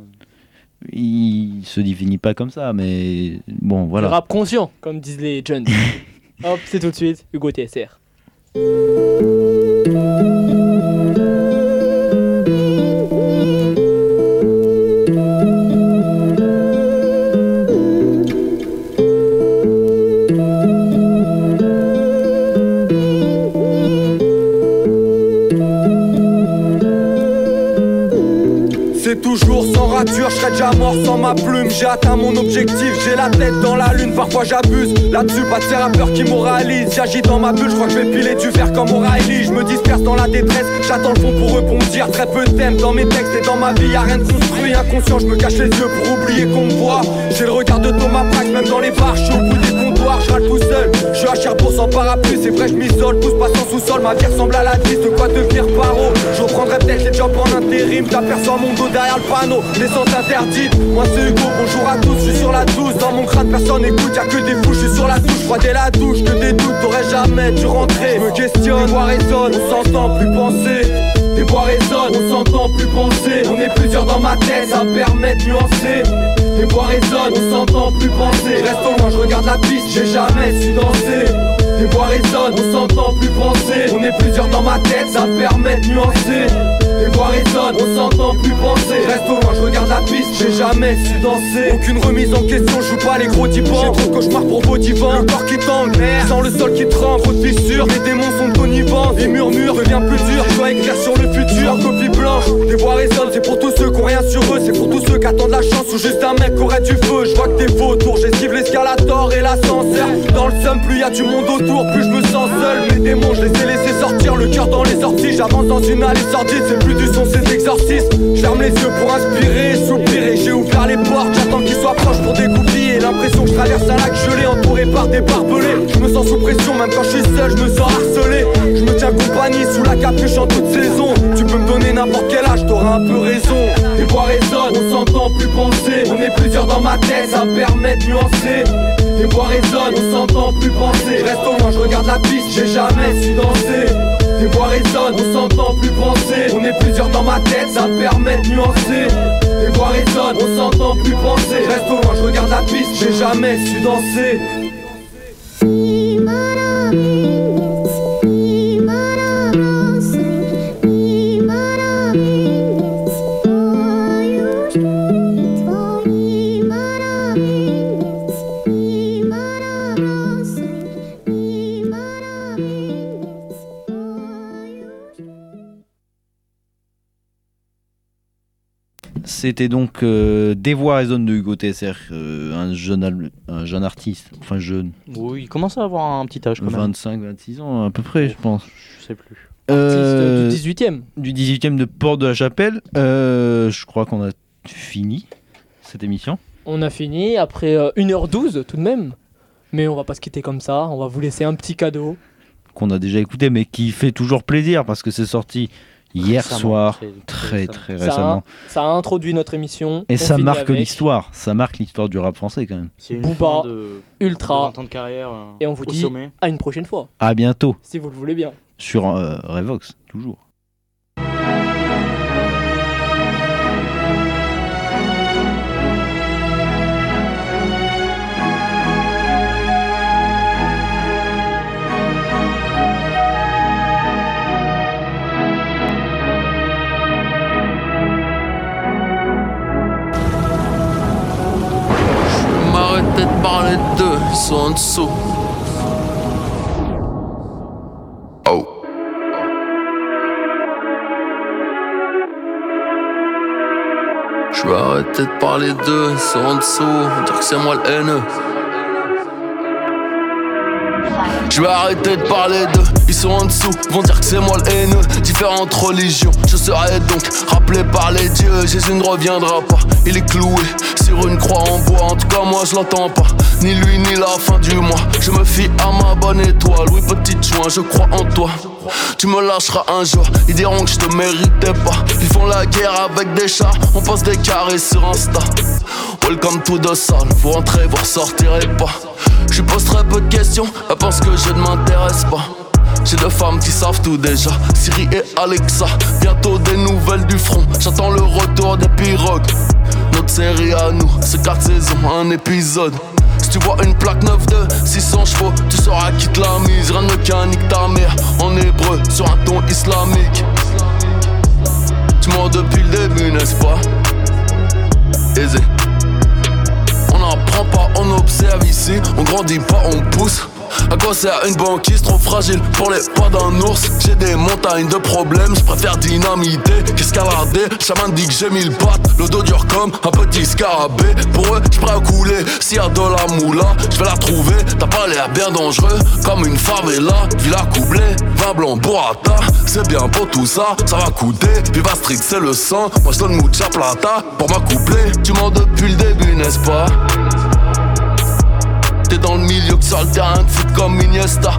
Speaker 2: Il se définit pas comme ça, mais bon, voilà.
Speaker 3: Du rap conscient, comme disent les jeunes. [laughs] Hop, c'est tout de suite Hugo TSR.
Speaker 24: C'est serais déjà mort sans ma plume. J'ai atteint mon objectif, j'ai la tête dans la lune, parfois j'abuse. Là-dessus, pas de rappeurs qui moralisent. J'agis dans ma bulle, je crois que je vais piler du verre comme O'Reilly. Je me disperse dans la détresse, j'attends le fond pour rebondir. Très peu de dans mes textes et dans ma vie, y'a rien de construit. Inconscient, je me cache les yeux pour oublier qu'on me voit. J'ai le regard de Thomas Pax, même dans les bars, je je râle tout seul. Je suis à Cherbourg sans parapluie, c'est vrai, je m'isole. Pousse pas sans sous-sol, ma vie ressemble à la 10 de quoi devenir paro. Je reprendrai peut-être les jobs en intérim. T'aperçois mon dos derrière le panneau, naissance interdite. Moi c'est Hugo, bonjour à tous, je suis sur la douce. Dans mon crâne, personne écoute, y'a que des fous, je suis sur la touche. Froid dès la douche, que des doutes, t'aurais jamais dû rentrer. Je me questionne, voix résonnent, on s'entend plus penser. Les voix résonnent, on s'entend plus penser. On est plusieurs dans ma tête, ça me permet de nuancer. Les voix résonnent, on s'entend plus penser. Je reste au je regarde la piste, j'ai jamais su danser. Les voix résonnent, on s'entend plus penser. On est plusieurs dans ma tête, ça me permet de nuancer. Les voix résonnent, on s'entend plus penser. Reste au loin, je regarde la piste, j'ai jamais su danser. Aucune remise en question, je joue pas les gros typans. J'ai trop de cauchemars pour vos divans. Le corps qui tangue, sans le sol qui tremble, trop de fissures. Les démons sont connivents, les murmures devient plus dur. Je dois sur le futur, copie blanche. Les voix résonnent, C'est pour tous ceux qui attendent la chance ou juste un mec aurait du feu. Je vois que t'es vautours, j'esquive l'escalator et l'ascenseur. Dans le seum, plus y a du monde autour, plus je me sens seul. Mes démons, je les ai laissés sortir, le cœur dans les orties. J'avance dans une allée sordide, c'est plus du son, c'est exorcisme. Je ferme les yeux pour inspirer, soupirer. J'ai ouvert les portes, j'attends qu'ils soient proches pour découvrir. L'impression que je traverse un lac gelé, entouré par des barbelés. Je me sens sous pression, même quand je suis seul, je me sens harcelé. Je me tiens compagnie sous la capuche en toute saison. Tu peux me donner n'importe quel âge, t'auras un peu raison. Les voix résonnent, on s'entend plus penser. On est plusieurs dans ma tête, ça me permet de nuancer. Les voix résonnent, on s'entend plus penser. Reste au loin, je regarde la piste, j'ai jamais su danser. Les voix résonnent, on s'entend plus penser. On est plusieurs dans ma tête, ça me permet de nuancer. Les voix résonnent, on s'entend plus penser. Reste au loin, je regarde la piste, j'ai jamais su danser.
Speaker 2: C'était donc euh, Des voix résonnent de Hugo TSR, euh, un, jeune al- un jeune artiste, enfin jeune,
Speaker 1: Oui, il commence à avoir un petit âge quand même.
Speaker 2: 25, 26 ans à peu près, je pense.
Speaker 1: Je sais plus.
Speaker 2: Euh,
Speaker 3: du 18e.
Speaker 2: Du 18e de Porte de la Chapelle. Euh, je crois qu'on a fini cette émission.
Speaker 3: On a fini après euh, 1h12 tout de même. Mais on va pas se quitter comme ça. On va vous laisser un petit cadeau.
Speaker 2: qu'on a déjà écouté, mais qui fait toujours plaisir parce que c'est sorti hier
Speaker 3: Récemment,
Speaker 2: soir,
Speaker 3: très-
Speaker 2: très très,
Speaker 3: Ça
Speaker 2: récemment.
Speaker 3: a, ça a introduit notre émission.
Speaker 2: Et ça marque l'histoire, ça marque l'histoire du rap français quand même.
Speaker 1: C'est
Speaker 3: Booba,
Speaker 1: de-
Speaker 3: Ultra.
Speaker 1: de 20 ans de carrière, euh,
Speaker 3: et on vous dit
Speaker 1: sommet.
Speaker 3: à une prochaine fois.
Speaker 2: À bientôt
Speaker 3: Si vous le voulez bien.
Speaker 2: sur euh, Revox, toujours.
Speaker 4: De parler d'eux, sont en dessous. Oh. Je vais arrêter de parler d'eux, sont en dessous. Dire que c'est moi le haineux. Je vais arrêter de parler d'eux, ils sont en dessous, vont dire que c'est moi le haineux. Différentes religions, je serai donc rappelé par les dieux. Jésus ne reviendra pas, il est cloué sur une croix en bois. En tout cas, moi je l'entends pas, ni lui ni la fin du mois. Je me fie à ma bonne étoile, oui, petite joint, je crois en toi. Tu me lâcheras un jour, ils diront que je te méritais pas. Ils font la guerre avec des chats, on passe des carrés sur Insta. Welcome to the sun, vous rentrez, vous ressortirez pas. Je pose très peu de questions, elle pense que je ne m'intéresse pas. J'ai deux femmes qui savent tout déjà, Siri et Alexa. Bientôt des nouvelles du front, j'attends le retour des pirogues. Notre série à nous, c'est quatre saisons, un épisode. Si tu vois une plaque 9 de 600 chevaux, tu sauras qui te la mise. Rien de mécanique ta mère, en hébreu, sur un ton islamique. Tu mens depuis le début, n'est-ce pas? Aisé. Pas, on observe ici. On grandit pas, on pousse. À quoi sert une banquise trop fragile pour les pas d'un ours J'ai des montagnes de problèmes, je préfère dynamiter qu'escalader. Chaman dit que j'ai mille pattes, le dos dur comme un petit scarabée. Pour eux, je à couler. S'il y a de la moula, je vais la trouver. T'as pas l'air bien dangereux, comme une favela. Villa coublé, vin blanc, burrata. C'est bien pour tout ça, ça va coûter. Viva Street, c'est le sang. Moi je donne mucha plata pour m'accoupler. Tu mens depuis le début, n'est-ce pas? Dans le milieu que sur le terrain de foot comme Iniesta.